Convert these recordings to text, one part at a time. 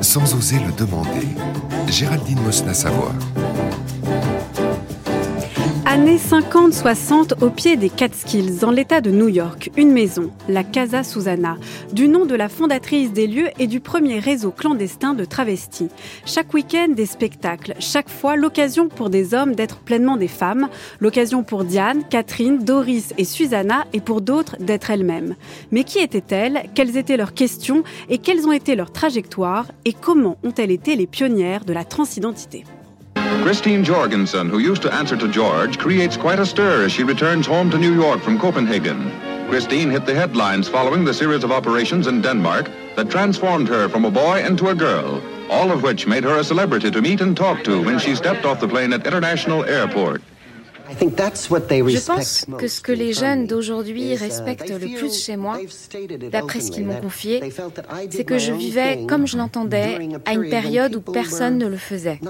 Sans oser le demander, Géraldine Mosna-Savoie. Années 50-60 au pied des Catskills, dans l'état de New York, une maison, la Casa Susanna, du nom de la fondatrice des lieux et du premier réseau clandestin de travestis. Chaque week-end, des spectacles, chaque fois l'occasion pour des hommes d'être pleinement des femmes, l'occasion pour Diane, Catherine, Doris et Susanna et pour d'autres d'être elles-mêmes. Mais qui étaient-elles? Quelles étaient leurs questions? Et quelles ont été leurs trajectoires? Et comment ont-elles été les pionnières de la transidentité? Christine Jorgensen, who used to answer to George, creates quite a stir as she returns home to New York from Copenhagen. Christine hit the headlines following the series of operations in Denmark that transformed her from a boy into a girl, all of which made her a celebrity to meet and talk to when she stepped off the plane at International Airport. Je pense que ce que les jeunes d'aujourd'hui respectent le plus chez moi, d'après ce qu'ils m'ont confié, c'est que je vivais comme je l'entendais à une période où personne ne le faisait.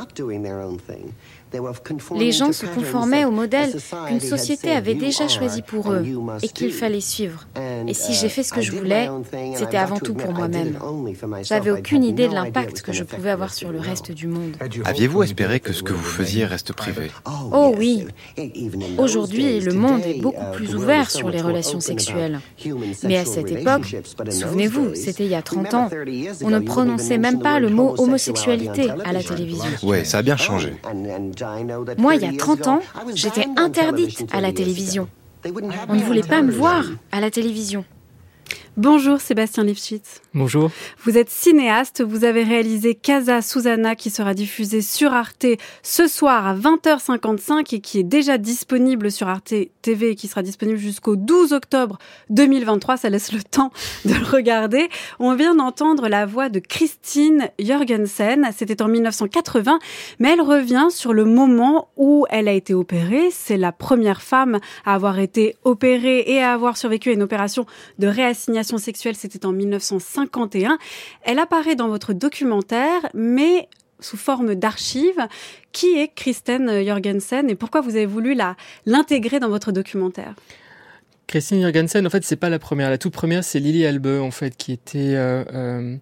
Les gens se conformaient au modèle qu'une société avait déjà choisi pour eux et qu'il fallait suivre. Et si j'ai fait ce que je voulais, c'était avant tout pour moi-même. J'avais aucune idée de l'impact que je pouvais avoir sur le reste du monde. Aviez-vous espéré que ce que vous faisiez reste privé? Oh oui. Aujourd'hui, le monde est beaucoup plus ouvert sur les relations sexuelles. Mais à cette époque, souvenez-vous, c'était il y a 30 ans, on ne prononçait même pas le mot homosexualité à la télévision. Oui, ça a bien changé. Moi, il y a 30 ans, j'étais interdite à la télévision. On ne voulait pas me voir à la télévision. Bonjour Sébastien Lifshitz. Bonjour. Vous êtes cinéaste, vous avez réalisé Casa Susanna qui sera diffusée sur Arte ce soir à 20h55 et qui est déjà disponible sur Arte TV et qui sera disponible jusqu'au 12 octobre 2023. Ça laisse le temps de le regarder. On vient d'entendre la voix de Christine Jorgensen. C'était en 1980, mais elle revient sur le moment où elle a été opérée. C'est la première femme à avoir été opérée et à avoir survécu à une opération de réassignation sexuelle, c'était en 1951. Elle apparaît dans votre documentaire, mais sous forme d'archives. Qui est Kristen Jorgensen et pourquoi vous avez voulu l'intégrer dans votre documentaire? Christine Jorgensen, en fait, c'est pas la première. La toute première, c'est Lily Albe, en fait, qui était euh, euh,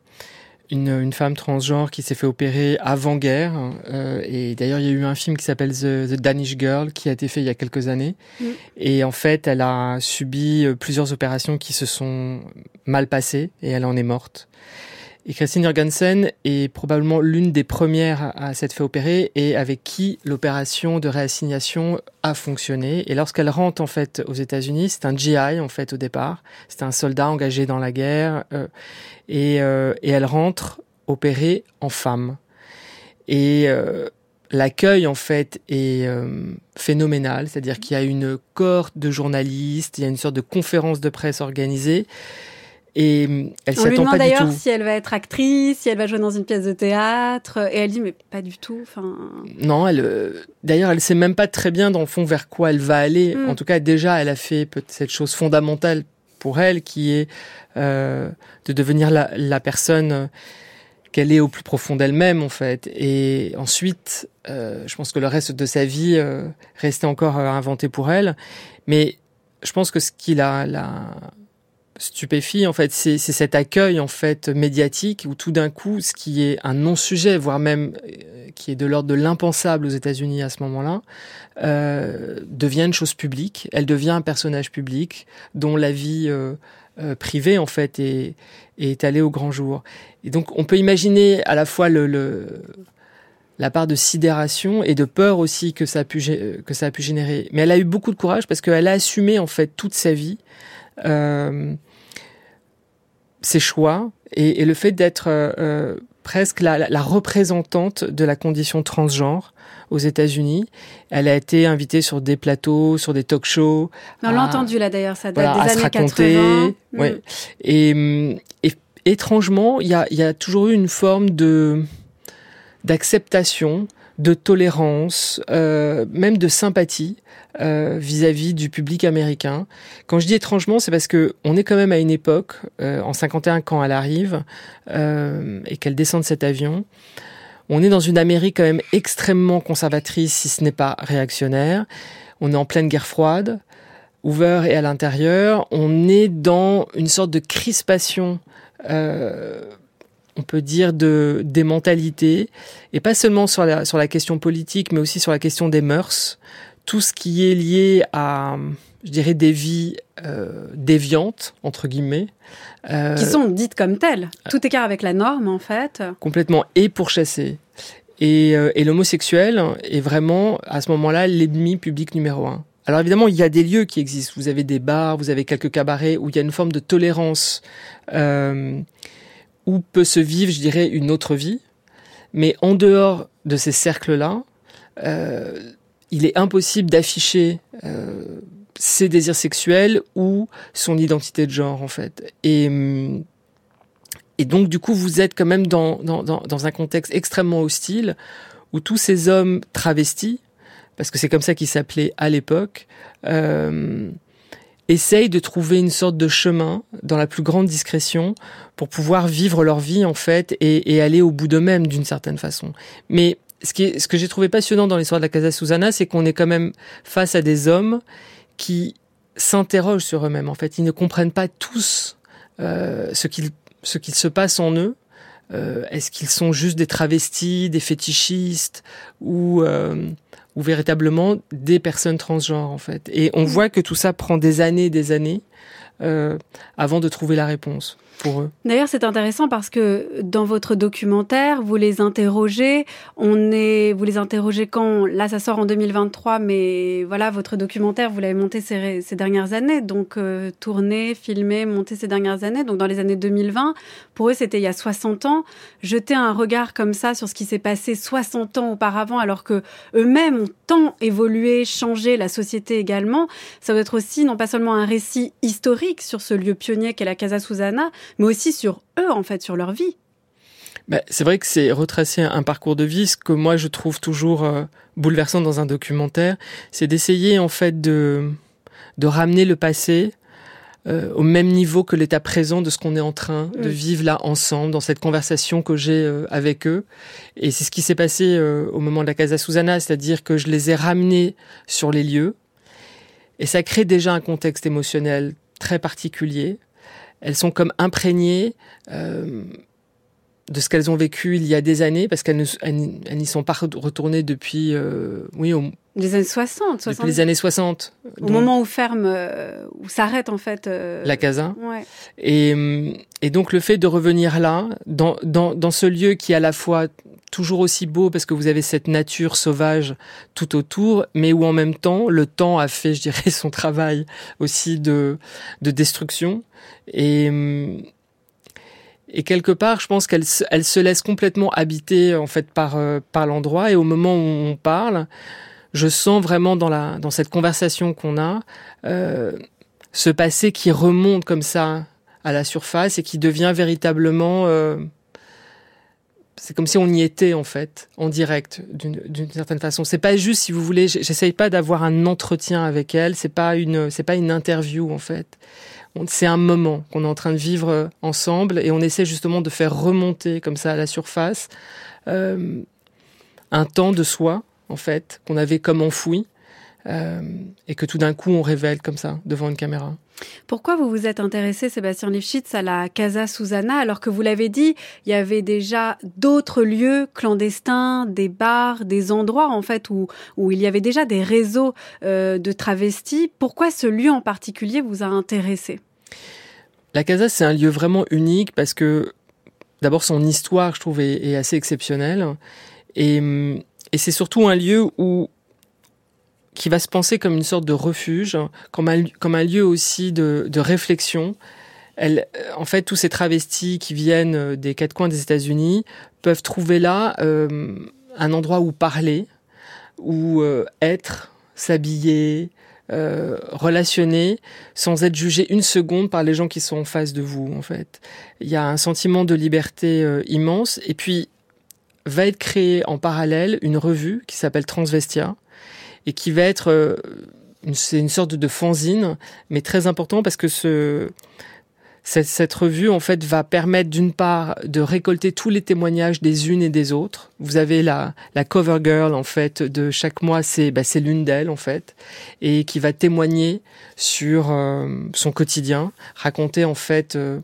une, une, femme transgenre qui s'est fait opérer avant-guerre. Euh, et d'ailleurs, il y a eu un film qui s'appelle The, The, Danish Girl qui a été fait il y a quelques années. Mm. Et en fait, elle a subi euh, plusieurs opérations qui se sont mal passées et elle en est morte. Et Christine Jorgensen est probablement l'une des premières à s'être fait opérer et avec qui l'opération de réassignation a fonctionné. Et lorsqu'elle rentre en fait aux États-Unis, c'est un GI en fait au départ, c'est un soldat engagé dans la guerre euh, et, euh, et, elle rentre opérée en femme. Et euh, l'accueil en fait est euh, phénoménal, c'est-à-dire qu'il y a une cohorte de journalistes, il y a une sorte de conférence de presse organisée. Et euh, elle s'y attend pas du tout. si elle va être actrice, si elle va jouer dans une pièce de théâtre. Et elle dit mais pas du tout. Enfin. Non, elle. Euh, d'ailleurs, elle sait même pas très bien dans le fond vers quoi elle va aller. Mm. En tout cas, déjà, elle a fait cette chose fondamentale pour elle, qui est euh, de devenir la, la personne qu'elle est au plus profond d'elle-même en fait. Et ensuite, euh, je pense que le reste de sa vie euh, restait encore à inventer pour elle. Mais je pense que ce qui la, la stupéfie en fait. C'est cet accueil en fait médiatique où tout d'un coup ce qui est un non-sujet voire même euh, qui est de l'ordre de l'impensable aux États-Unis à ce moment-là euh, devient une chose publique. Elle devient un personnage public dont la vie euh, euh, privée en fait est, est allée au grand jour. Et donc on peut imaginer à la fois le, le la part de sidération et de peur aussi que ça a pu que ça a pu générer. Mais elle a eu beaucoup de courage parce qu'elle a assumé en fait toute sa vie euh, ses choix et, et le fait d'être euh, presque la, la, représentante de la condition transgenre aux États-Unis. Elle a été invitée sur des plateaux, sur des talk-shows. On l'a entendu là d'ailleurs, ça date voilà, des années raconter, 80. Ouais. Mm. Et, et, étrangement, il y a, y a toujours eu une forme de d'acceptation, de tolérance, euh, même de sympathie vis-à-vis euh, -vis du public américain. Quand je dis étrangement, c'est parce que on est quand même à une époque, euh, en 51 quand elle arrive euh, et qu'elle descend de cet avion, on est dans une Amérique quand même extrêmement conservatrice, si ce n'est pas réactionnaire. On est en pleine guerre froide, ouvert et à l'intérieur. On est dans une sorte de crispation. Euh, on peut dire, de, des mentalités, et pas seulement sur la, sur la question politique, mais aussi sur la question des mœurs, tout ce qui est lié à, je dirais, des vies euh, déviantes, entre guillemets. Euh, qui sont dites comme telles. Tout écart avec la norme, en fait. Complètement, et pourchassées. Et, euh, et l'homosexuel est vraiment, à ce moment-là, l'ennemi public numéro un. Alors évidemment, il y a des lieux qui existent. Vous avez des bars, vous avez quelques cabarets où il y a une forme de tolérance euh, où peut se vivre, je dirais, une autre vie. Mais en dehors de ces cercles-là, euh, il est impossible d'afficher euh, ses désirs sexuels ou son identité de genre, en fait. Et, et donc, du coup, vous êtes quand même dans, dans, dans un contexte extrêmement hostile où tous ces hommes travestis, parce que c'est comme ça qu'ils s'appelaient à l'époque, euh, essayent de trouver une sorte de chemin dans la plus grande discrétion pour pouvoir vivre leur vie en fait et, et aller au bout d'eux-mêmes d'une certaine façon. Mais ce, qui est, ce que j'ai trouvé passionnant dans l'histoire de la Casa Susana, c'est qu'on est quand même face à des hommes qui s'interrogent sur eux-mêmes. En fait, ils ne comprennent pas tous euh, ce qu'il ce se passe en eux. Euh, Est-ce qu'ils sont juste des travestis, des fétichistes ou euh, ou véritablement des personnes transgenres en fait. Et on voit que tout ça prend des années, des années euh, avant de trouver la réponse D'ailleurs, c'est intéressant parce que dans votre documentaire, vous les interrogez. On est, vous les interrogez quand? Là, ça sort en 2023, mais voilà, votre documentaire, vous l'avez monté ces, ces, dernières années, donc euh, tourné, filmé, monté ces dernières années. Donc dans les années 2020, pour eux, c'était il y a 60 ans. Jeter un regard comme ça sur ce qui s'est passé 60 ans auparavant, alors que eux-mêmes ont tant évolué, changé, la société également. Ça doit être aussi non pas seulement un récit historique sur ce lieu pionnier qu'est la Casa Susana, mais aussi sur eux, en fait, sur leur vie. Bah, c'est vrai que c'est retracer un parcours de vie. Ce que moi je trouve toujours euh, bouleversant dans un documentaire, c'est d'essayer en fait de de ramener le passé euh, au même niveau que l'état présent de ce qu'on est en train de vivre là ensemble dans cette conversation que j'ai euh, avec eux. Et c'est ce qui s'est passé euh, au moment de la Casa Susana, c'est-à-dire que je les ai ramenés sur les lieux. Et ça crée déjà un contexte émotionnel très particulier elles sont comme imprégnées euh, de ce qu'elles ont vécu il y a des années, parce qu'elles n'y sont pas retournées depuis, euh, oui, au, les années 60, 60. Depuis les années 60. Au donc, moment où ferme, euh, où s'arrête en fait. Euh, la casa. Ouais. Et, et donc le fait de revenir là, dans, dans, dans ce lieu qui est à la fois toujours aussi beau parce que vous avez cette nature sauvage tout autour, mais où en même temps le temps a fait, je dirais, son travail aussi de, de destruction. Et, et quelque part, je pense qu'elle elle se laisse complètement habiter en fait par, euh, par l'endroit. Et au moment où on parle, je sens vraiment dans, la, dans cette conversation qu'on a euh, ce passé qui remonte comme ça à la surface et qui devient véritablement... Euh, c'est comme si on y était en fait, en direct, d'une certaine façon. C'est pas juste, si vous voulez, j'essaye pas d'avoir un entretien avec elle. C'est pas une, c'est pas une interview en fait. C'est un moment qu'on est en train de vivre ensemble et on essaie justement de faire remonter comme ça à la surface euh, un temps de soi en fait, qu'on avait comme enfoui, euh, et que tout d'un coup on révèle comme ça devant une caméra. Pourquoi vous vous êtes intéressé, Sébastien Lifshitz, à la Casa Susana, alors que vous l'avez dit, il y avait déjà d'autres lieux clandestins, des bars, des endroits en fait où, où il y avait déjà des réseaux euh, de travestis. Pourquoi ce lieu en particulier vous a intéressé? La Casa, c'est un lieu vraiment unique parce que d'abord son histoire, je trouve, est, assez exceptionnelle. Et hum, et c'est surtout un lieu qui va se penser comme une sorte de refuge, comme un, lieu aussi de, réflexion. Elle, en fait, tous ces travestis qui viennent euh, des quatre coins des États-Unis peuvent trouver là euh, un endroit où parler, où euh, être, s'habiller, euh, relationner, sans être jugé une seconde par les gens qui sont en face de vous. En fait, il y a un sentiment de liberté euh, immense. Et puis, va être créée en parallèle une revue qui s'appelle Transvestia et qui va être euh, c'est une sorte de fanzine, mais très important parce que ce cette, cette, revue en fait va permettre d'une part de récolter tous les témoignages des unes et des autres. Vous avez la, la cover girl en fait de chaque mois, c'est bah, l'une d'elles en fait et qui va témoigner sur euh, son quotidien, raconter en fait euh,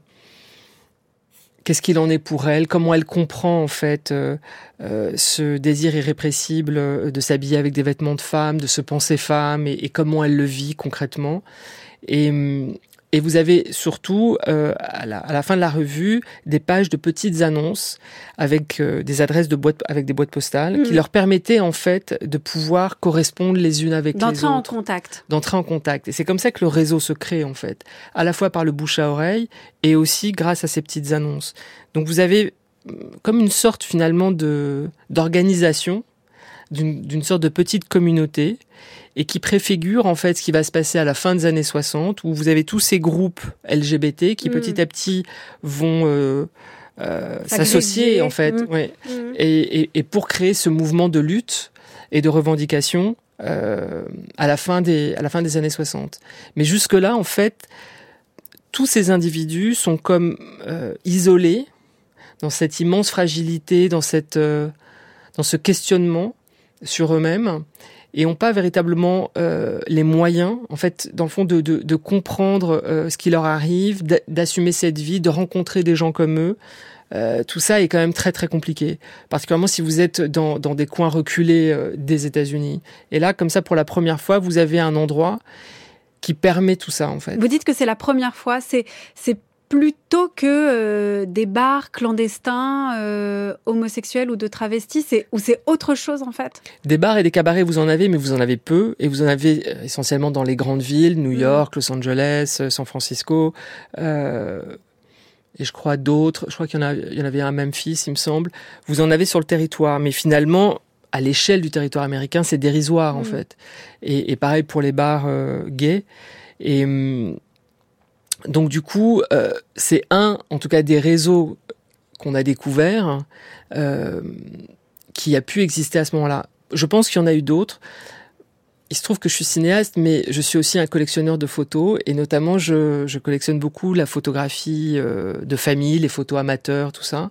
qu'est-ce qu'il en est pour elle, comment elle comprend en fait euh, euh, ce désir irrépressible de s'habiller avec des vêtements de femme, de se penser femme et, et comment elle le vit concrètement. Et, hum, et vous avez surtout, euh, à, la, à, la, fin de la revue, des pages de petites annonces avec euh, des adresses de boîtes, avec des boîtes postales, mmh. qui leur permettaient en fait de pouvoir correspondre les unes avec les autres. D'entrer en contact. D'entrer en contact. Et c'est comme ça que le réseau se crée en fait, à la fois par le bouche à oreille et aussi grâce à ces petites annonces. Donc vous avez mmh, comme une sorte finalement de d'organisation d'une sorte de petite communauté et qui préfigure en fait ce qui va se passer à la fin des années 60 où vous avez tous ces groupes LGBT qui mmh. petit à petit vont euh, euh, s'associer en fait mmh. Ouais. Mmh. Et, et, et, pour créer ce mouvement de lutte et de revendication euh, à la fin des à la fin des années 60 mais jusque là en fait tous ces individus sont comme euh, isolés dans cette immense fragilité dans cette euh, dans ce questionnement sur eux-mêmes et n'ont pas véritablement euh, les moyens, en fait, dans le fond, de, de, de comprendre euh, ce qui leur arrive, d'assumer cette vie, de rencontrer des gens comme eux. Euh, tout ça est quand même très très compliqué, particulièrement si vous êtes dans, dans des coins reculés euh, des États-Unis. Et là, comme ça, pour la première fois, vous avez un endroit qui permet tout ça, en fait. Vous dites que c'est la première fois, c'est c'est plutôt que euh, des bars clandestins euh, homosexuels ou de travestis c'est, Ou c'est autre chose en fait? Des bars et des cabarets, vous en avez, mais vous en avez peu. Et vous en avez euh, essentiellement dans les grandes villes, New York, mmh. Los Angeles, San Francisco. Euh, et je crois d'autres. Je crois qu'il y en, a, il y en avait un à Memphis, il me semble. Vous en avez sur le territoire. Mais finalement, à l'échelle du territoire américain, c'est dérisoire mmh. en fait. Et, et, pareil pour les bars gays. Et hum, donc du coup, euh, c'est un, en tout cas, des réseaux qu'on a découverts euh, qui a pu exister à ce moment-là. Je pense qu'il y en a eu d'autres il se trouve que je suis cinéaste, mais je suis aussi un collectionneur de photos et notamment je, je collectionne beaucoup la photographie euh, de famille, les photos amateurs, tout ça.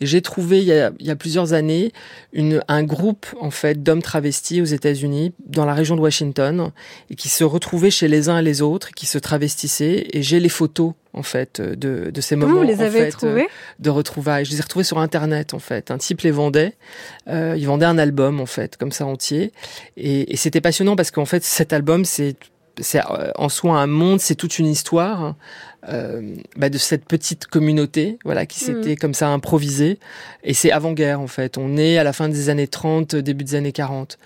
Et j'ai trouvé il y, a, il y a, plusieurs années une, un groupe en fait d'hommes travestis aux États-Unis, dans la région de Washington, et qui se retrouvaient chez les uns et les autres, qui se travestissaient. Et j'ai les photos en fait de, de ces moments Vous les en avez fait, trouvés de retrouvailles. Je les ai retrouvés sur internet en fait. Un type les vendait, euh, il vendait un album en fait comme ça entier, et, et c'était passionnant parce qu'en fait cet album c'est c'est en soi un monde, c'est toute une histoire euh, bah de cette petite communauté, voilà, qui s'était mmh. comme ça improvisée. Et c'est avant-guerre en fait. On est à la fin des années 30, début des années 40.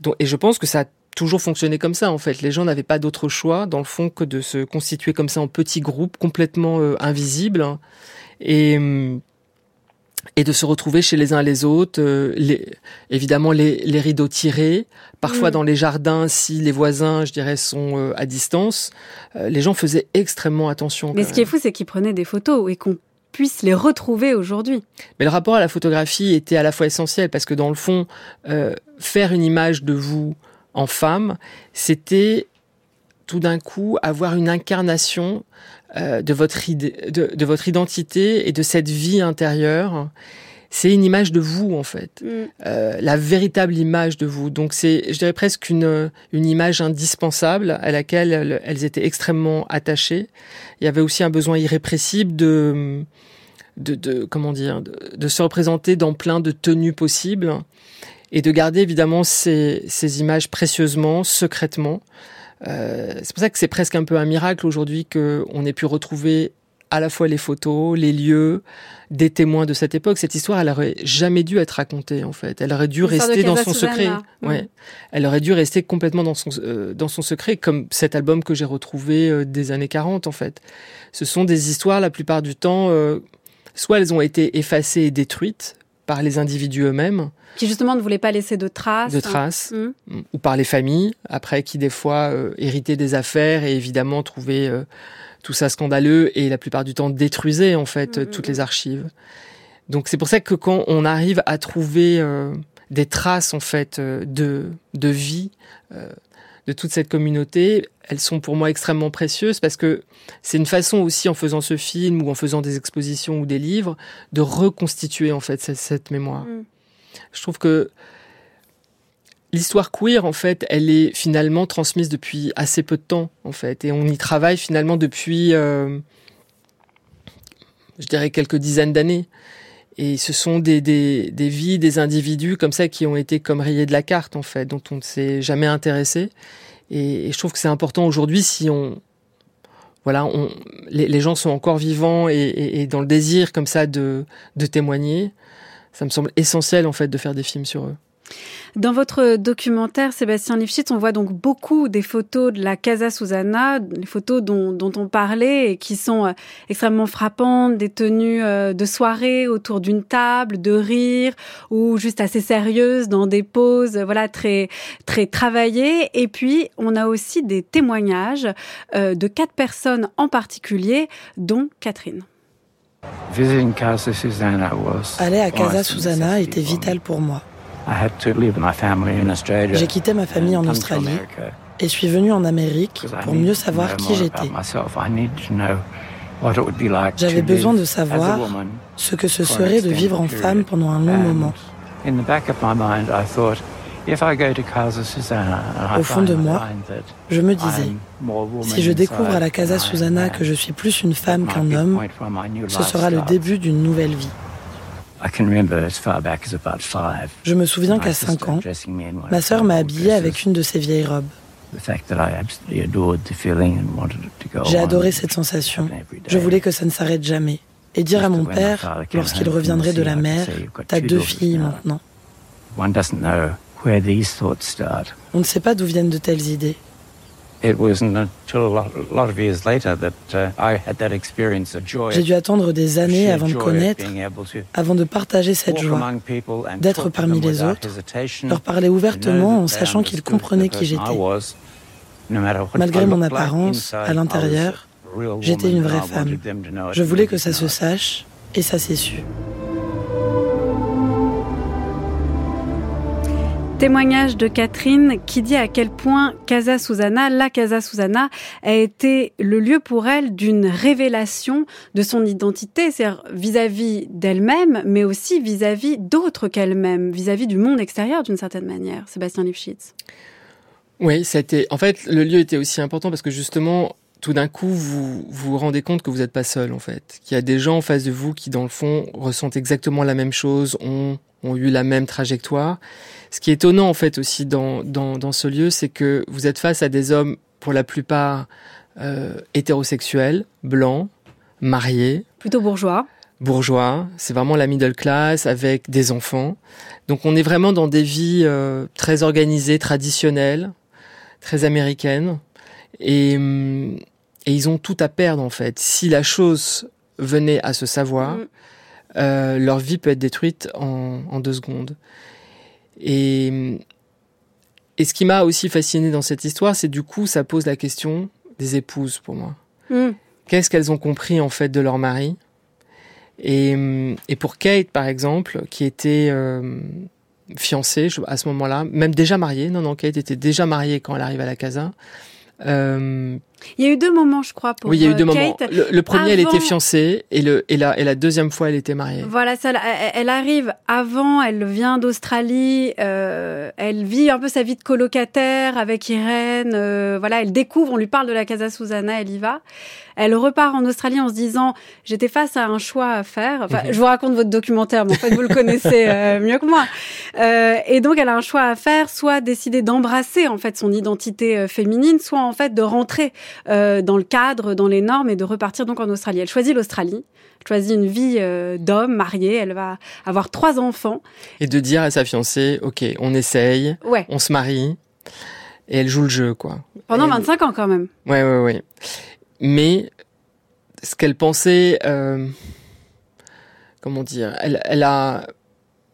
Donc, et je pense que ça toujours fonctionné comme ça en fait. Les gens n'avaient pas d'autre choix dans le fond que de se constituer comme ça en petits groupes complètement euh, invisibles et euh, et de se retrouver chez les uns les autres, euh, les, évidemment les, les, rideaux tirés, parfois mmh. dans les jardins si les voisins, je dirais, sont euh, à distance. Les gens faisaient extrêmement attention. Mais ce qui est fou, c'est qu'ils prenaient des photos et qu'on puisse les retrouver aujourd'hui. Mais le rapport à la photographie était à la fois essentiel parce que dans le fond, euh, faire une image de vous en femme, c'était tout d'un coup avoir une incarnation euh, de, votre idée, de, de, votre identité et de cette vie intérieure. C'est une image de vous en fait, mm. euh, la véritable image de vous. Donc c'est, je dirais presque une, une image indispensable à laquelle elles, elles étaient extrêmement attachées. Il y avait aussi un besoin irrépressible de, de, de comment dire, de, de se représenter dans plein de tenues possibles et de garder évidemment ces, ces images précieusement, secrètement. Euh, c'est pour ça que c'est presque un peu un miracle aujourd'hui qu'on ait pu retrouver à la fois les photos, les lieux, des témoins de cette époque. Cette histoire, elle aurait jamais dû être racontée en fait. Elle aurait dû rester dans son secret. Ouais. Elle aurait dû rester complètement dans son euh, dans son secret, comme cet album que j'ai retrouvé euh, des années 40 en fait. Ce sont des histoires la plupart du temps, euh, soit elles ont été effacées et détruites par les individus eux-mêmes, qui justement ne voulaient pas laisser de traces. De traces. Hein. Mmh. Ou par les familles, après, qui des fois euh, héritaient des affaires et évidemment trouvaient euh, tout ça scandaleux et la plupart du temps détruisaient en fait mmh. toutes les archives. Donc c'est pour ça que quand on arrive à trouver euh, des traces en fait de, de vie de toute cette communauté, elles sont pour moi extrêmement précieuses parce que c'est une façon aussi en faisant ce film ou en faisant des expositions ou des livres de reconstituer en fait cette, cette mémoire. Mmh. Je trouve que l'histoire queer, en fait, elle est finalement transmise depuis assez peu de temps, en fait, et on y travaille finalement depuis, euh, je dirais, quelques dizaines d'années. Et ce sont des, des, des, vies, des individus comme ça qui ont été comme rayés de la carte, en fait, dont on ne s'est jamais intéressé. Et, je trouve que c'est important aujourd'hui si on, voilà, on, les, gens sont encore vivants et, et, et, dans le désir comme ça de, de témoigner. Ça me semble essentiel en fait de faire des films sur eux. Dans votre documentaire, Sébastien Lifshitz, on voit donc beaucoup des photos de la Casa Susanna, les photos dont, dont on parlait et qui sont euh, extrêmement frappantes, des tenues euh, de soirée autour d'une table, de rire ou juste assez sérieuses dans des poses, voilà, très, très travaillées. Et puis, on a aussi des témoignages euh, de quatre personnes en particulier, dont Catherine. Aller à Casa Susanna était vital pour moi. J'ai quitté ma famille en Australie et suis venu en Amérique pour mieux savoir qui j'étais. J'avais besoin de savoir ce que ce serait de vivre en femme pendant un long moment. Au fond de moi, je me disais, si je découvre à la Casa Susanna que je suis plus une femme qu'un homme, ce sera le début d'une nouvelle vie. Je me souviens qu'à 5 ans, ma sœur m'a habillée avec une de ses vieilles robes. J'ai adoré cette sensation. Je voulais que ça ne s'arrête jamais. Et dire à mon père, lorsqu'il reviendrait de la mer, t'as deux filles maintenant. On ne sait pas d'où viennent de telles idées. J'ai dû attendre des années avant de connaître, avant de partager cette joie, d'être parmi les autres, leur parler ouvertement en sachant qu'ils comprenaient qui j'étais. Malgré mon apparence, à l'intérieur, j'étais une vraie femme. Je voulais que ça se sache et ça s'est su. Témoignage de Catherine qui dit à quel point Casa Susana, la Casa Susana, a été le lieu pour elle d'une révélation de son identité, c'est-à-dire vis-à-vis d'elle-même, mais aussi vis-à-vis d'autres qu'elle-même, vis-à-vis du monde extérieur d'une certaine manière. Sébastien Lifshitz. Oui, c'était. En fait, le lieu était aussi important parce que justement, tout d'un coup, vous vous rendez compte que vous n'êtes pas seul, en fait. Qu'il y a des gens en face de vous qui, dans le fond, ressentent exactement la même chose, ont, ont eu la même trajectoire. Ce qui est étonnant en fait aussi dans, dans, dans ce lieu, c'est que vous êtes face à des hommes pour la plupart euh, hétérosexuels, blancs, mariés. Plutôt bourgeois. Bourgeois, c'est vraiment la middle class avec des enfants. Donc on est vraiment dans des vies euh, très organisées, traditionnelles, très américaines. Et, hum, et ils ont tout à perdre en fait. Si la chose venait à se savoir, mm. Euh, leur vie peut être détruite en, en deux secondes. Et, et ce qui m'a aussi fasciné dans cette histoire, c'est du coup, ça pose la question des épouses pour moi. Mm. Qu'est-ce qu'elles ont compris en fait de leur mari? Et, et, pour Kate, par exemple, qui était euh, fiancée à ce moment-là, même déjà mariée, non, non, Kate était déjà mariée quand elle arrive à la casa. Euh, il y a eu deux moments, je crois, pour Oui, il y a eu deux euh, moments. Le, premier, elle était fiancée, et, le, et, la, et la deuxième fois, elle était mariée. Voilà, ça, elle, arrive avant, elle vient d'Australie, euh, elle vit un peu sa vie de colocataire avec Irène, euh, voilà, elle découvre, on lui parle de la Casa Susana, elle y va. Elle repart en Australie en se disant j'étais face à un choix à faire. Enfin, mhm. je vous raconte votre documentaire, mais en fait vous le connaissez euh, mieux que moi. Euh, et donc elle a un choix à faire, soit décider d'embrasser en fait son identité féminine, soit en fait de rentrer euh, dans le cadre, dans les normes et de repartir donc en Australie. Elle choisit l'Australie choisit une vie euh, d'homme marié. Elle va avoir trois enfants. Et de dire à sa fiancée, ok, on essaye, ouais. on se marie, et elle joue le jeu, quoi. Pendant 25 ans quand même. Ouais, ouais, ouais mais ce qu'elle pensait, euh, comment dire, elle, elle, a,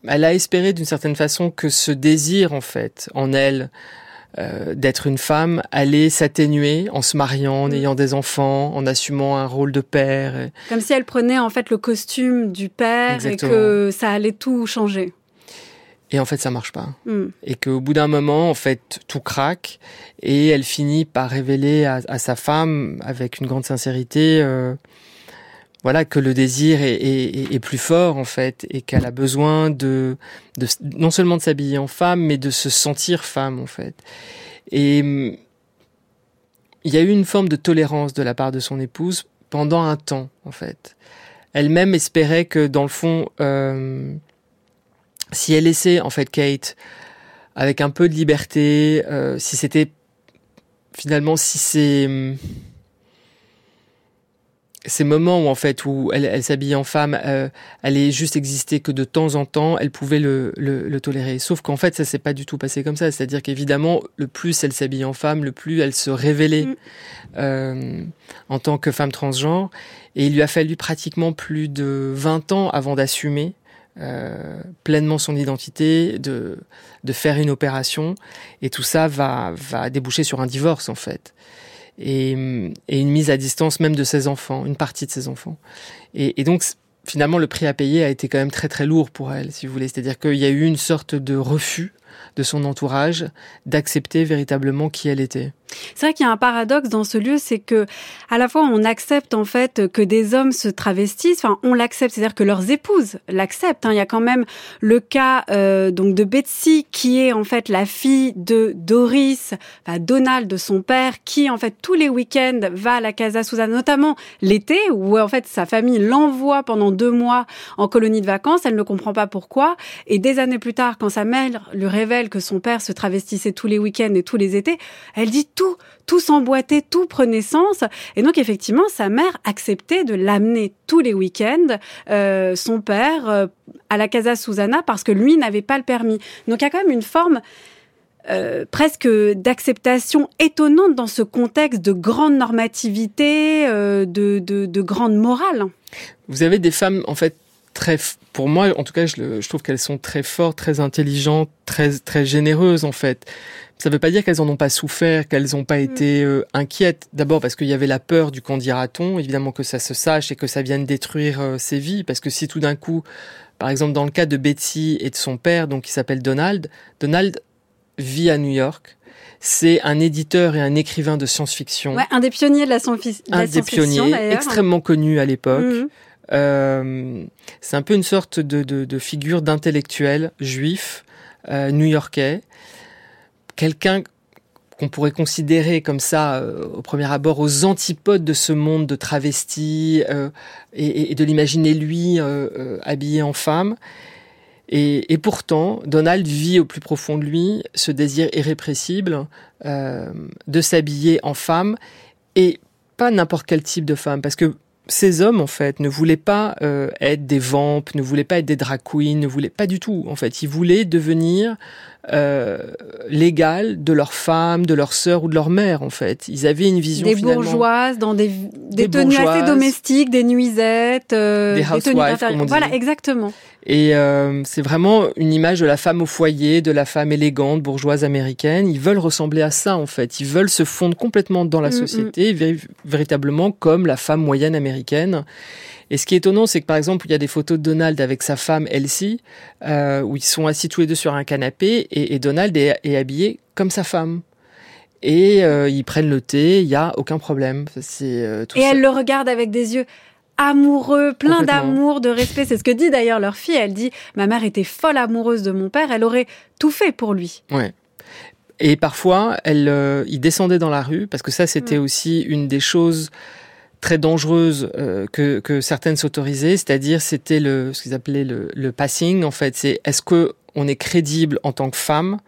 elle a espéré d'une certaine façon que ce désir en fait en elle euh, d'être une femme allait s'atténuer en se mariant, en mm. ayant des enfants, en assumant un rôle de père. Comme si elle prenait en fait le costume du père et que ça allait tout changer. Et en fait, ça marche pas. Mm. Et qu'au bout d'un moment, en fait, tout craque et elle finit par révéler à, à sa femme, avec une grande sincérité, euh, voilà, que le désir est, est, est, plus fort en fait et qu'elle a besoin de, de non seulement de s'habiller en femme, mais de se sentir femme en fait. Et mm, il y a eu une forme de tolérance de la part de son épouse pendant un temps en fait. elle-même espérait que dans le fond, euh, si elle laissait en fait Kate avec un peu de liberté, euh, si c'était finalement si c'est ces moments où en fait où elle, elle s'habille en femme, euh, elle est juste existé que de temps en temps, elle pouvait le, le, le tolérer. Sauf qu'en fait, ça s'est pas du tout passé comme ça. C'est-à-dire qu'évidemment, le plus elle s'habille en femme, le plus elle se révélait mm. euh, en tant que femme transgenre. Et il lui a fallu pratiquement plus de 20 ans avant d'assumer euh, pleinement son identité, de, de faire une opération. Et tout ça va, va déboucher sur un divorce en fait et, une mise à distance même de ses enfants, une partie de ses enfants. Et, et, donc finalement le prix à payer a été quand même très très lourd pour elle, si vous voulez. C'est-à-dire qu'il y a eu une sorte de refus de son entourage d'accepter véritablement qui elle était. C'est vrai qu'il y a un paradoxe dans ce lieu, c'est que à la fois on accepte en fait que des hommes se travestissent, enfin on l'accepte, c'est-à-dire que leurs épouses l'acceptent. Hein. Il y a quand même le cas euh, donc de Betsy qui est en fait la fille de Doris, Donald de son père, qui en fait tous les week-ends va à la Casa Susanna, notamment l'été où en fait sa famille l'envoie pendant deux mois en colonie de vacances. Elle ne comprend pas pourquoi et des années plus tard, quand sa mère lui révèle que son père se travestissait tous les week-ends et tous les étés, elle dit tout, tout s'emboîtait, tout prenait sens. Et donc effectivement, sa mère acceptait de l'amener tous les week-ends, euh, son père, euh, à la Casa Susana, parce que lui n'avait pas le permis. Donc il y a quand même une forme euh, presque d'acceptation étonnante dans ce contexte de grande normativité, de, de, de, grande morale. Vous avez des femmes, en fait, très, pour moi, en tout cas, je, je trouve qu'elles sont très fortes, très intelligentes, très, très généreuses, en fait. Ça ne veut pas dire qu'elles en ont pas souffert, qu'elles n'ont pas mm. été euh, inquiètes. D'abord parce qu'il y avait la peur du qu'en dira-t-on, évidemment que ça se sache et que ça vienne détruire euh, ses vies. Parce que si tout d'un coup, par exemple dans le cas de Betsy et de son père, donc qui s'appelle Donald, Donald vit à New York. C'est un éditeur et un écrivain de science-fiction. Ouais, un des pionniers de la science-fiction. Un des pionniers, extrêmement connu à l'époque. Mm-hmm. Euh, c'est un peu une sorte de, de, de figure d'intellectuel juif euh, new-yorkais quelqu'un qu'on pourrait considérer comme ça euh, au premier abord aux antipodes de ce monde de travestis euh, et, de l'imaginer lui habillé en femme. Et, pourtant, Donald vit au plus profond de lui ce désir irrépressible de s'habiller en femme et pas n'importe quel type de femme, parce que ces hommes, en fait, ne voulaient pas être des vampes, ne voulaient pas être des drag queens, ne voulaient pas du tout. En fait, ils voulaient devenir euh, légale de leur femme, de leur sœur ou de leur mère en fait. Ils avaient une vision des bourgeoises dans des, des, tenues assez domestiques, des nuisettes, euh, des, housewives, comme on dit. Voilà, exactement. Et euh, c'est vraiment une image de la femme au foyer, de la femme élégante, bourgeoise américaine. Ils veulent ressembler à ça en fait. Ils veulent se fondre complètement dans la mm, mm. société, véritablement comme la femme moyenne américaine. Et ce qui est étonnant, c'est que par exemple, il y a des photos de Donald avec sa femme Elsie, euh, où ils sont assis tous les deux sur un canapé, et, et Donald est, est, habillé comme sa femme. Et euh, ils prennent le thé, il y a aucun problème. C'est euh, et elle le regarde avec des yeux amoureux, plein d'amour, de respect. C'est ce que dit d'ailleurs leur fille. Elle dit ma mère était folle amoureuse de mon père. Elle aurait tout fait pour lui. Ouais. Et parfois, elle, euh, il descendait dans la rue parce que ça, c'était mm. aussi une des choses très dangereuse euh, que, que certaines s'autorisaient, c'est-à-dire c'était le ce qu'ils appelaient le, le passing en fait, c'est est-ce que on est crédible en tant que femme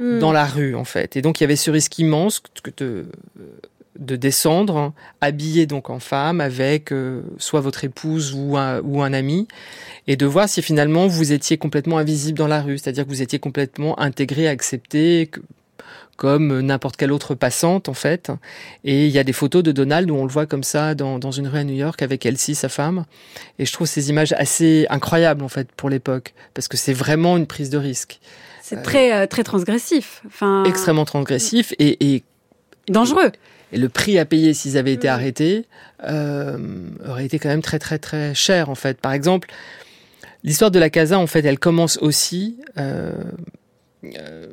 hmm. dans la rue en fait? Et donc il y avait ce risque immense que de, de descendre hein, habillé donc en femme avec euh, soit votre épouse ou un, ou un ami et de voir si finalement vous étiez complètement invisible dans la rue, c'est-à-dire que vous étiez complètement intégré, accepté, que, comme n'importe quelle autre passante en fait. Et il y a des photos de Donald où on le voit comme ça dans, dans une rue à New York avec Elsie, sa femme. Et je trouve ces images assez incroyables en fait pour l'époque parce que c'est vraiment une prise de risque. C'est très euh, très transgressif. Enfin extrêmement transgressif et, et dangereux. Et le prix à payer s'ils avaient été arrêtés euh, aurait été quand même très très très cher en fait. Par exemple, l'histoire de la casa en fait, elle commence aussi euh, euh,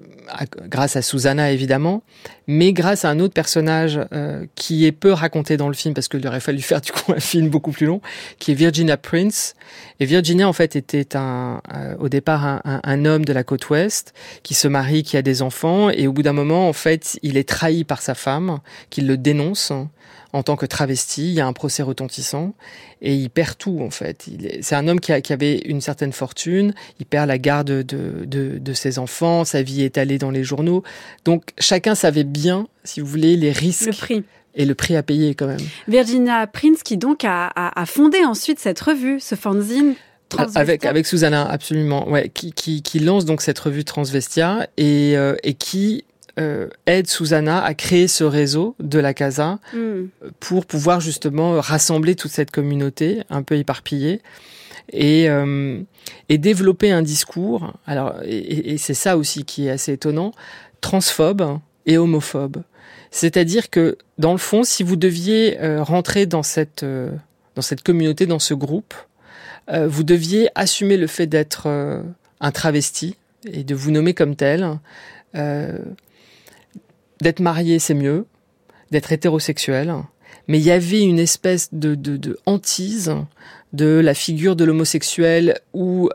grâce à Susanna évidemment, mais grâce à un autre personnage euh, qui est peu raconté dans le film parce qu'il aurait fallu faire du coup un film beaucoup plus long, qui est Virginia Prince. Et Virginia en fait était un, euh, au départ un, un, un, homme de la côte ouest qui se marie, qui a des enfants, et au bout d'un moment en fait il est trahi par sa femme, qui le dénonce en tant que travesti. Il y a un procès retentissant et il perd tout en fait. C'est un homme qui, a, qui, avait une certaine fortune. Il perd la garde de, de, de, ses enfants. Sa vie est allée dans les journaux. Donc chacun savait bien, si vous voulez, les risques. Le prix et le prix à payer quand même. Virginia Prince qui donc a, a, a fondé ensuite cette revue, ce fanzine avec, avec Susanna, absolument, ouais, qui, qui, qui lance donc cette revue Transvestia et, euh, et qui euh, aide Susanna à créer ce réseau de la Casa mm. pour pouvoir justement rassembler toute cette communauté un peu éparpillée et, euh, et développer un discours. Alors, et, et c'est ça aussi qui est assez étonnant, transphobe et homophobe. C'est-à-dire que dans le fond, si vous deviez euh, rentrer dans cette dans cette communauté, dans ce groupe, euh, vous deviez assumer le fait d'être euh, un travesti et de vous nommer comme tel. Euh, d'être marié, c'est mieux. D'être hétérosexuel. Mais il y avait une espèce de, de, de hantise de la figure de l'homosexuel ou,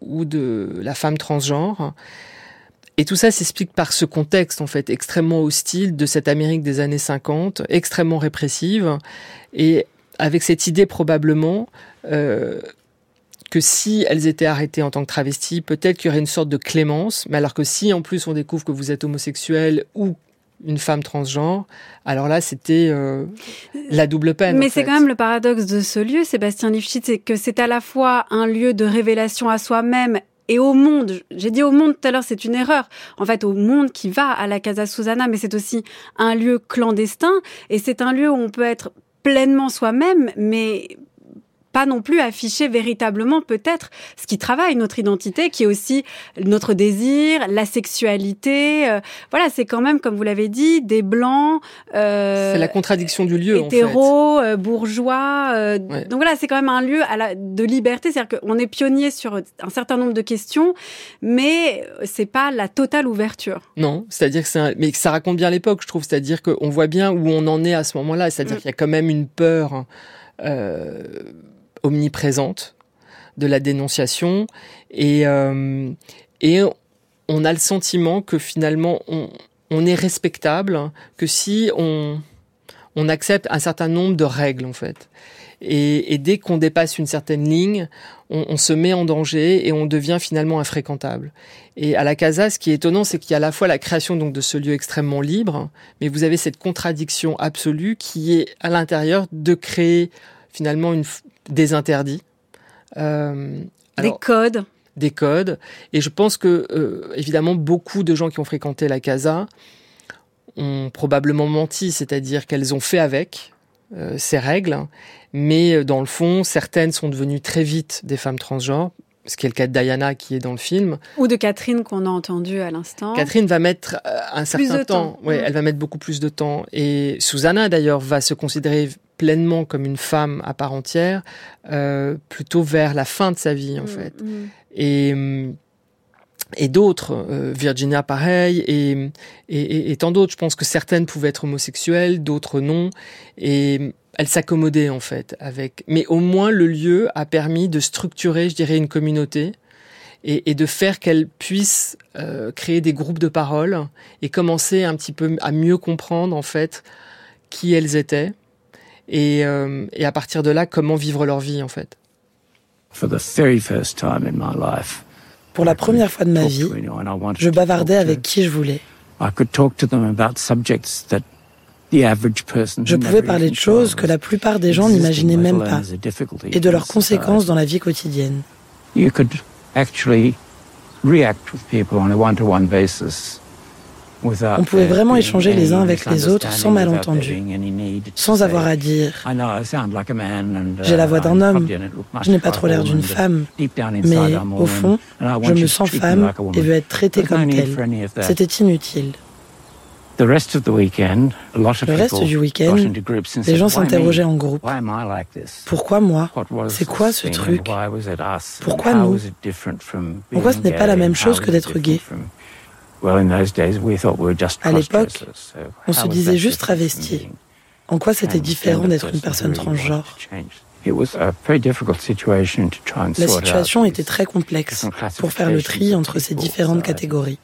ou de la femme transgenre. Et tout ça s'explique par ce contexte, en fait, extrêmement hostile de cette Amérique des années 50, extrêmement répressive, et avec cette idée probablement euh, que si elles étaient arrêtées en tant que travestis, peut-être qu'il y aurait une sorte de clémence, mais alors que si en plus on découvre que vous êtes homosexuel ou une femme transgenre, alors là, c'était euh, la double peine. Mais c'est quand même le paradoxe de ce lieu, Sébastien Lifshitz, c'est que c'est à la fois un lieu de révélation à soi-même et au monde. J'ai dit au monde tout à l'heure, c'est une erreur. En fait, au monde qui va à la Casa Susana, mais c'est aussi un lieu clandestin et c'est un lieu où on peut être pleinement soi-même, mais pas non plus afficher véritablement peut-être ce qui travaille notre identité, qui est aussi notre désir, la sexualité. Euh, voilà, c'est quand même, comme vous l'avez dit, des blancs. Euh, c'est la contradiction du lieu. Hétéros, euh, bourgeois. Euh, donc voilà, c'est quand même un lieu à la, de liberté, c'est-à-dire qu'on est pionnier sur un certain nombre de questions, mais c'est pas la totale ouverture. Non, c'est-à-dire que c'est, un... mais ça raconte bien l'époque, je trouve. C'est-à-dire qu'on voit bien où on en est à ce moment-là. C'est-à-dire mm. qu'il y a quand même une peur. Euh, omniprésente de la dénonciation et, euh, et on a le sentiment que finalement on, on est respectable que si on, on accepte un certain nombre de règles en fait. Et, dès qu'on dépasse une certaine ligne, on, on, se met en danger et on devient finalement infréquentable. Et à la Casa, ce qui est étonnant, c'est qu'il y a à la fois la création donc de ce lieu extrêmement libre, mais vous avez cette contradiction absolue qui est à l'intérieur de créer finalement une, des interdits. Euh, des codes. Des codes. Et je pense que, euh, évidemment, beaucoup de gens qui ont fréquenté la casa ont probablement menti, c'est-à-dire qu'elles ont fait avec euh, ces règles, mais dans le fond, certaines sont devenues très vite des femmes transgenres, ce qui est le cas de Diana qui est dans le film. Ou de Catherine qu'on a entendu à l'instant. Catherine va mettre un certain temps. temps. Ouais, mm. elle va mettre beaucoup plus de temps. Et Susanna d'ailleurs va se considérer pleinement comme une femme à part entière, euh, plutôt vers la fin de sa vie en mm, fait. Mm. Et et d'autres, euh, Virginia pareil, et, et, et, tant d'autres. Je pense que certaines pouvaient être homosexuelles, d'autres non, et elles s'accommodaient en fait avec. Mais au moins le lieu a permis de structurer, je dirais, une communauté et, et de faire qu'elles puissent euh, créer des groupes de parole et commencer un petit peu à mieux comprendre en fait qui elles étaient et, euh, et à partir de là, comment vivre leur vie en fait. Pour la première fois de ma vie, je bavardais avec qui je voulais. Je pouvais parler de choses que la plupart des gens n'imaginaient même pas et de leurs conséquences dans la vie quotidienne. On pouvait vraiment échanger les uns avec les autres sans malentendu, sans avoir à dire ⁇ J'ai la voix d'un homme, je n'ai pas trop l'air d'une femme, mais au fond, je me sens femme et veux être traitée comme telle. C'était inutile. Le reste du week-end, les gens s'interrogeaient en groupe. Pourquoi moi? C'est quoi ce truc? Pourquoi nous? Pourquoi ce n'est pas la même chose que d'être gay? À l'époque, on se disait juste travesti. En quoi c'était différent d'être une personne transgenre? La situation était très complexe pour faire le tri entre ces différentes catégories.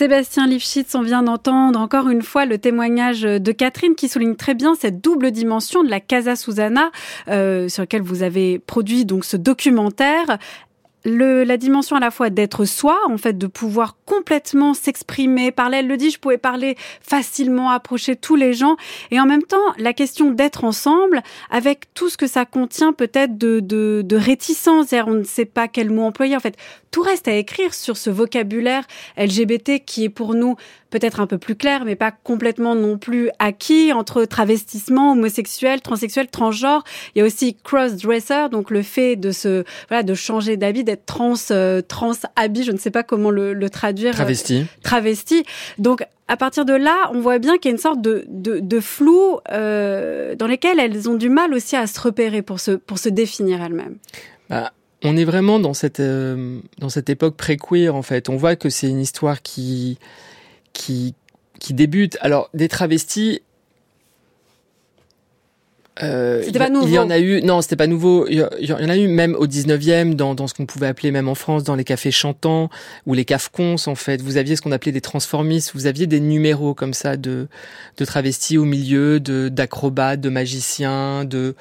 Sébastien Lifshitz, on vient d'entendre encore une fois le témoignage de Catherine qui souligne très bien cette double dimension de la Casa Susana euh, sur laquelle vous avez produit donc ce documentaire le, la dimension à la fois d'être soi, en fait, de pouvoir complètement s'exprimer, parler. Elle le dit, je pouvais parler facilement, approcher tous les gens, et en même temps la question d'être ensemble, avec tout ce que ça contient peut-être de, de, de réticence. On ne sait pas quel mot employer. En fait, tout reste à écrire sur ce vocabulaire LGBT qui est pour nous peut-être un peu plus clair, mais pas complètement non plus acquis entre travestissement, homosexuel, transsexuel, transgenre. Il y a aussi cross-dresser, donc le fait de se, voilà, de changer d'habit, d'être trans, euh, trans habit, je ne sais pas comment le, le traduire. Travesti. travesti. Donc, à partir de là, on voit bien qu'il y a une sorte de, de, de flou euh, dans lesquels elles ont du mal aussi à se repérer pour se, pour se définir elles-mêmes. Bah, on est vraiment dans cette, euh, dans cette époque pré-queer, en fait. On voit que c'est une histoire qui, qui, qui débute. Alors, des travestis, euh, c'était pas nouveau. Il y en a eu, non, c'était pas nouveau. Il y, en a eu même au 19e, dans, dans ce qu'on pouvait appeler même en France, dans les cafés chantants ou les cafcons, en fait. Vous aviez ce qu'on appelait des transformistes. Vous aviez des numéros comme ça de, de travestis au milieu, de, d'acrobates, de magiciens, de,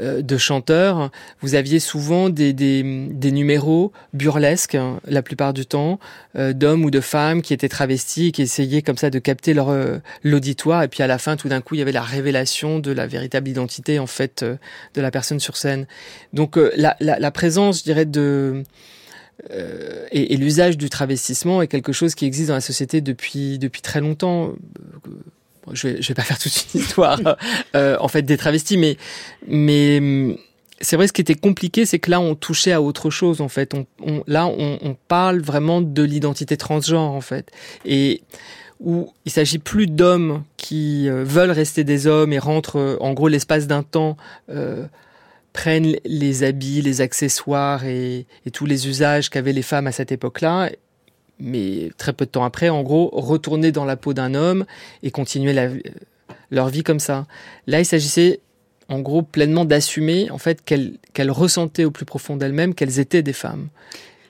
de chanteurs, vous aviez souvent des, des, des numéros burlesques, hein, la plupart du temps, euh, d'hommes ou de femmes qui étaient travestis qui essayaient comme ça de capter leur euh, l'auditoire. Et puis à la fin, tout d'un coup, il y avait la révélation de la véritable identité en fait de la personne sur scène. Donc la, la, la présence, je dirais, de et, et l'usage du travestissement est quelque chose qui existe dans la société depuis depuis très longtemps je vais, je vais pas faire toute une histoire euh, en fait des travestis, mais mais hum, c'est vrai ce qui était compliqué, c'est que là on touchait à autre chose en fait. On, on là on, on, parle vraiment de l'identité transgenre en fait et où il s'agit plus d'hommes qui euh, veulent rester des hommes et rentrent euh, en gros l'espace d'un temps. Euh, prennent les habits, les accessoires et, et tous les usages qu'avaient les femmes à cette époque-là mais très peu de temps après, en gros, retourner dans la peau d'un homme et continuer leur vie comme ça. Là, il s'agissait en gros pleinement d'assumer en fait qu'elles ressentaient au plus profond d'elles-mêmes qu'elles étaient des femmes.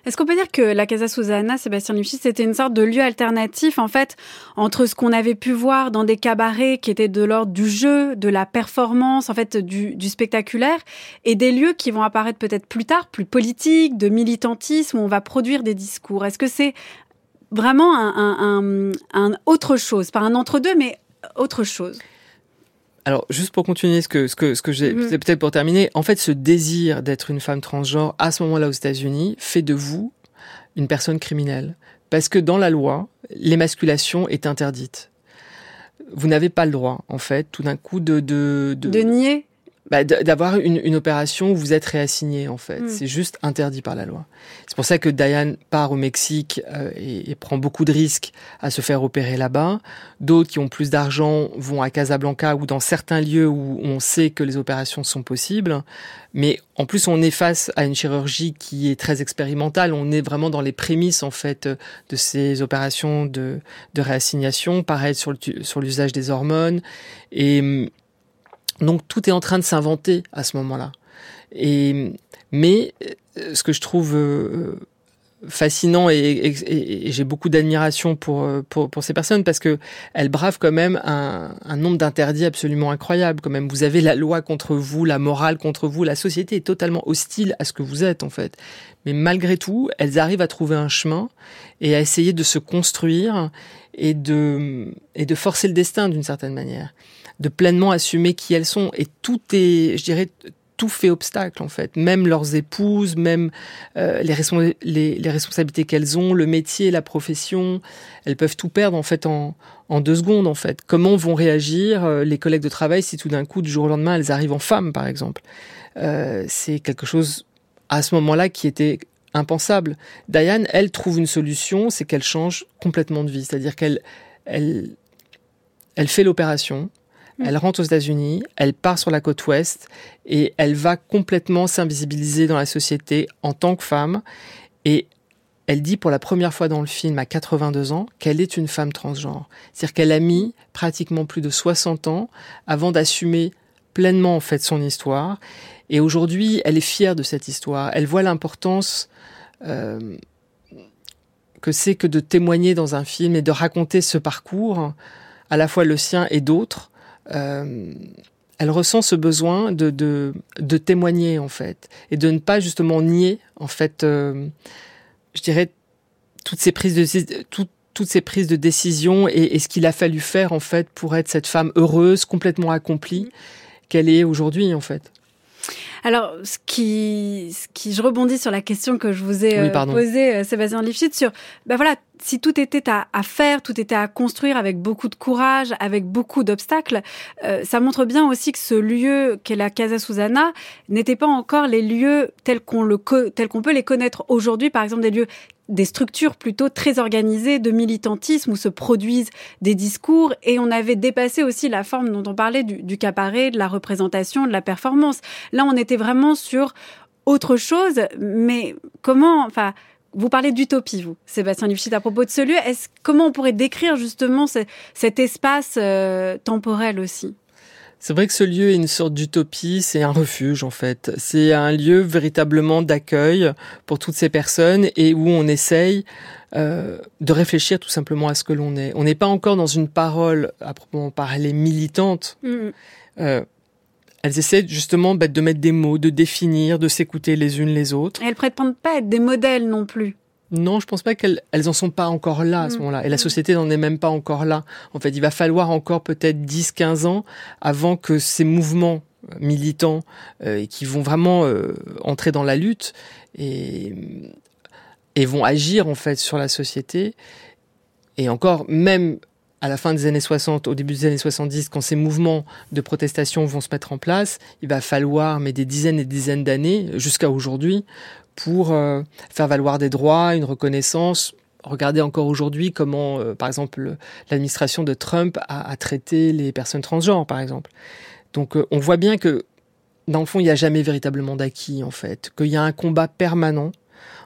Est-ce qu'on peut dire que la Casa Susana, Sébastien Lipschitz, c'était une sorte de lieu alternatif, en fait, entre ce qu'on avait pu voir dans des cabarets qui étaient de l'ordre du jeu, de la performance, en fait, du, du, spectaculaire, et des lieux qui vont apparaître peut-être plus tard, plus politiques, de militantisme, où on va produire des discours? Est-ce que c'est vraiment un, un, un, autre chose, pas un entre-deux, mais autre chose alors, juste pour continuer ce que ce que ce que j'ai mm-hmm. peut-être pour terminer, en fait, ce désir d'être une femme transgenre à ce moment-là aux États-Unis fait de vous une personne criminelle, parce que dans la loi, l'émasculation est interdite. Vous n'avez pas le droit, en fait, tout d'un coup, de de, de, de nier bah, d'avoir une, une, opération où vous êtes réassigné en fait. Mm. C'est juste interdit par la loi. C'est pour ça que Diane part au Mexique euh, et, et, prend beaucoup de risques à se faire opérer là-bas. D'autres qui ont plus d'argent vont à Casablanca ou dans certains lieux où on sait que les opérations sont possibles. Mais en plus, on est face à une chirurgie qui est très expérimentale. On est vraiment dans les prémices en fait de ces opérations de, de réassignation. Pareil sur l'usage des hormones et donc tout est en train de s'inventer à ce moment-là. Et mais euh, ce que je trouve euh, fascinant et, j'ai beaucoup d'admiration pour, pour, pour ces personnes parce que elles bravent quand même un, un nombre d'interdits absolument incroyable. Quand même, vous avez la loi contre vous, la morale contre vous, la société est totalement hostile à ce que vous êtes en fait. Mais malgré tout, elles arrivent à trouver un chemin et à essayer de se construire et de, et de forcer le destin d'une certaine manière, de pleinement assumer qui elles sont. Et tout est, je dirais, tout fait obstacle en fait. Même leurs épouses, même euh, les, les, responsabilités qu'elles ont, le métier, la profession, elles peuvent tout perdre en fait en, en deux secondes en fait. Comment vont réagir euh, les collègues de travail si tout d'un coup du jour au lendemain elles arrivent en femme par exemple? Euh, C'est quelque chose à ce moment-là qui était impensable. Diane, elle trouve une solution, c'est qu'elle change complètement de vie, c'est-à-dire qu'elle elle, elle fait l'opération, mm. elle rentre aux États-Unis, elle part sur la côte ouest et elle va complètement s'invisibiliser dans la société en tant que femme et elle dit pour la première fois dans le film à 82 ans qu'elle est une femme transgenre. C'est-à-dire qu'elle a mis pratiquement plus de 60 ans avant d'assumer pleinement en fait son histoire et aujourd'hui elle est fière de cette histoire. Elle voit l'importance euh, que c'est que de témoigner dans un film et de raconter ce parcours, à la fois le sien et d'autres. Euh, elle ressent ce besoin de, de, témoigner en fait et de ne pas justement nier en fait, euh, je dirais toutes ces prises de toutes ces prises de décision et, et ce qu'il a fallu faire en fait pour être cette femme heureuse, complètement accomplie qu'elle est aujourd'hui en fait. Alors, ce qui, ce qui, je rebondis sur la question que je vous ai euh, posée, euh, Sébastien Lifshitz, sur, ben voilà, si tout était à, à, faire, tout était à construire avec beaucoup de courage, avec beaucoup d'obstacles, euh, ça montre bien aussi que ce lieu qu'est la Casa Susana n'était pas encore les lieux tels qu'on le, tels qu'on peut les connaître aujourd'hui, par exemple des lieux des structures plutôt très organisées de militantisme où se produisent des discours et on avait dépassé aussi la forme dont on parlait du, du cabaret, de la représentation, de la performance. Là, on était vraiment sur autre chose, mais comment, enfin, vous parlez d'utopie, vous, Sébastien Lifshitz, à propos de ce lieu. Est-ce, comment on pourrait décrire justement cet espace euh, temporel aussi? C'est vrai que ce lieu est une sorte d'utopie, c'est un refuge en fait. C'est un lieu véritablement d'accueil pour toutes ces personnes et où on essaye euh, de réfléchir tout simplement à ce que l'on est. On n'est pas encore dans une parole à proprement parler militante. Mm. Euh, elles essaient justement bah, de mettre des mots, de définir, de s'écouter les unes les autres. Et elles prétendent pas être des modèles non plus. Non, je pense pas qu'elles elles en sont pas encore là à ce mm. moment-là. Et la mm. société n'en est même pas encore là. En fait, il va falloir encore peut-être 10, 15 ans avant que ces mouvements euh, militants euh, qui vont vraiment euh, entrer dans la lutte et, et vont agir en fait sur la société. Et encore, même à la fin des années 60, au début des années 70, quand ces mouvements de protestation vont se mettre en place, il va falloir mais des dizaines et des dizaines d'années jusqu'à aujourd'hui pour euh, faire valoir des droits, une reconnaissance. Regardez encore aujourd'hui comment, euh, par exemple, l'administration de Trump a, a, traité les personnes transgenres, par exemple. Donc, euh, on voit bien que, dans le fond, il n'y a jamais véritablement d'acquis, en fait, qu'il y a un combat permanent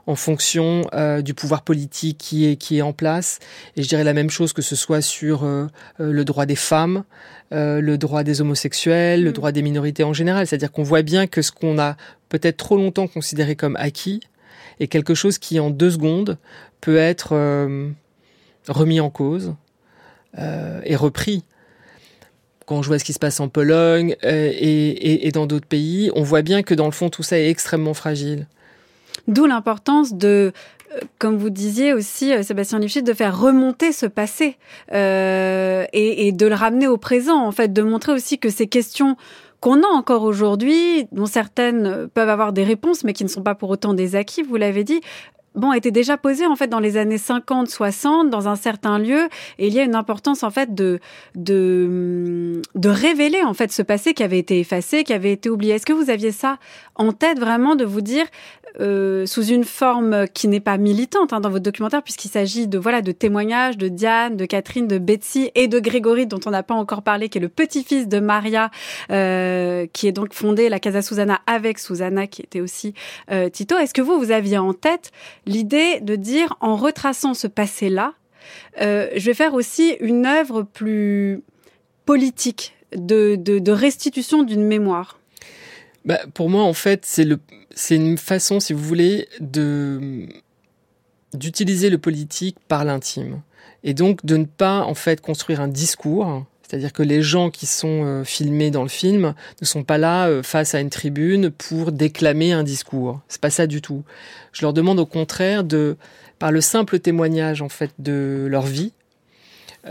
en fonction euh, du pouvoir politique qui est, qui est en place. Et je dirais la même chose que ce soit sur euh, euh, le droit des femmes, le droit des homosexuels, le mm. droit des minorités en général. C'est-à-dire qu'on voit bien que ce qu'on a peut-être trop longtemps considéré comme acquis est quelque chose qui, en deux secondes, peut être remis en cause et repris quand je vois ce qui se passe en Pologne et, et dans d'autres pays, on voit bien que dans le fond, tout ça est extrêmement fragile. D'où l'importance de euh, comme vous disiez aussi, euh, Sébastien Lifshitz, de faire remonter ce passé euh, et, et, de le ramener au présent, en fait, de montrer aussi que ces questions qu'on a encore aujourd'hui, dont certaines peuvent avoir des réponses, mais qui ne sont pas pour autant des acquis, vous l'avez dit, bon, était déjà posé en fait dans les années 50, 60 dans un certain lieu et il y a une importance en fait de de de révéler en fait ce passé qui avait été effacé, qui avait été oublié. Est-ce que vous aviez ça en tête vraiment de vous dire euh, sous une forme qui n'est pas militante hein, dans votre documentaire, puisqu'il s'agit de voilà de témoignages de Diane, de Catherine, de Betsy et de Grégory, dont on n'a pas encore parlé, qui est le petit-fils de Maria, euh, qui est donc fondé la Casa Susanna avec Susanna, qui était aussi euh, Tito. Est-ce que vous, vous aviez en tête l'idée de dire, en retraçant ce passé-là, euh, je vais faire aussi une œuvre plus politique de, de, restitution d'une mémoire bah, Pour moi, en fait, c'est le une façon, si vous voulez, de d'utiliser le politique par l'intime et donc de ne pas en fait construire un discours. C'est-à-dire que les gens qui sont euh, filmés dans le film ne sont pas là euh, face à une tribune pour déclamer un discours. C'est pas ça du tout. Je leur demande au contraire de, par le simple témoignage en fait de leur vie,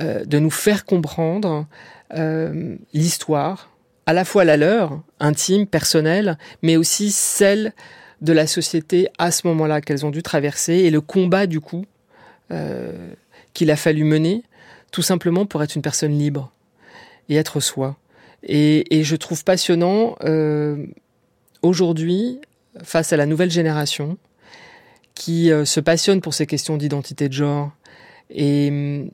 euh, de nous faire comprendre l'histoire, à la fois la leur, intime, personnelle, mais aussi celle de la société à ce moment-là qu'elles ont dû traverser et le combat du coup qu'il a fallu mener tout simplement pour être une personne libre et être soi. Et, je trouve passionnant euh, aujourd'hui, face à la nouvelle génération, qui euh, se passionne pour ces questions d'identité de genre, et hum,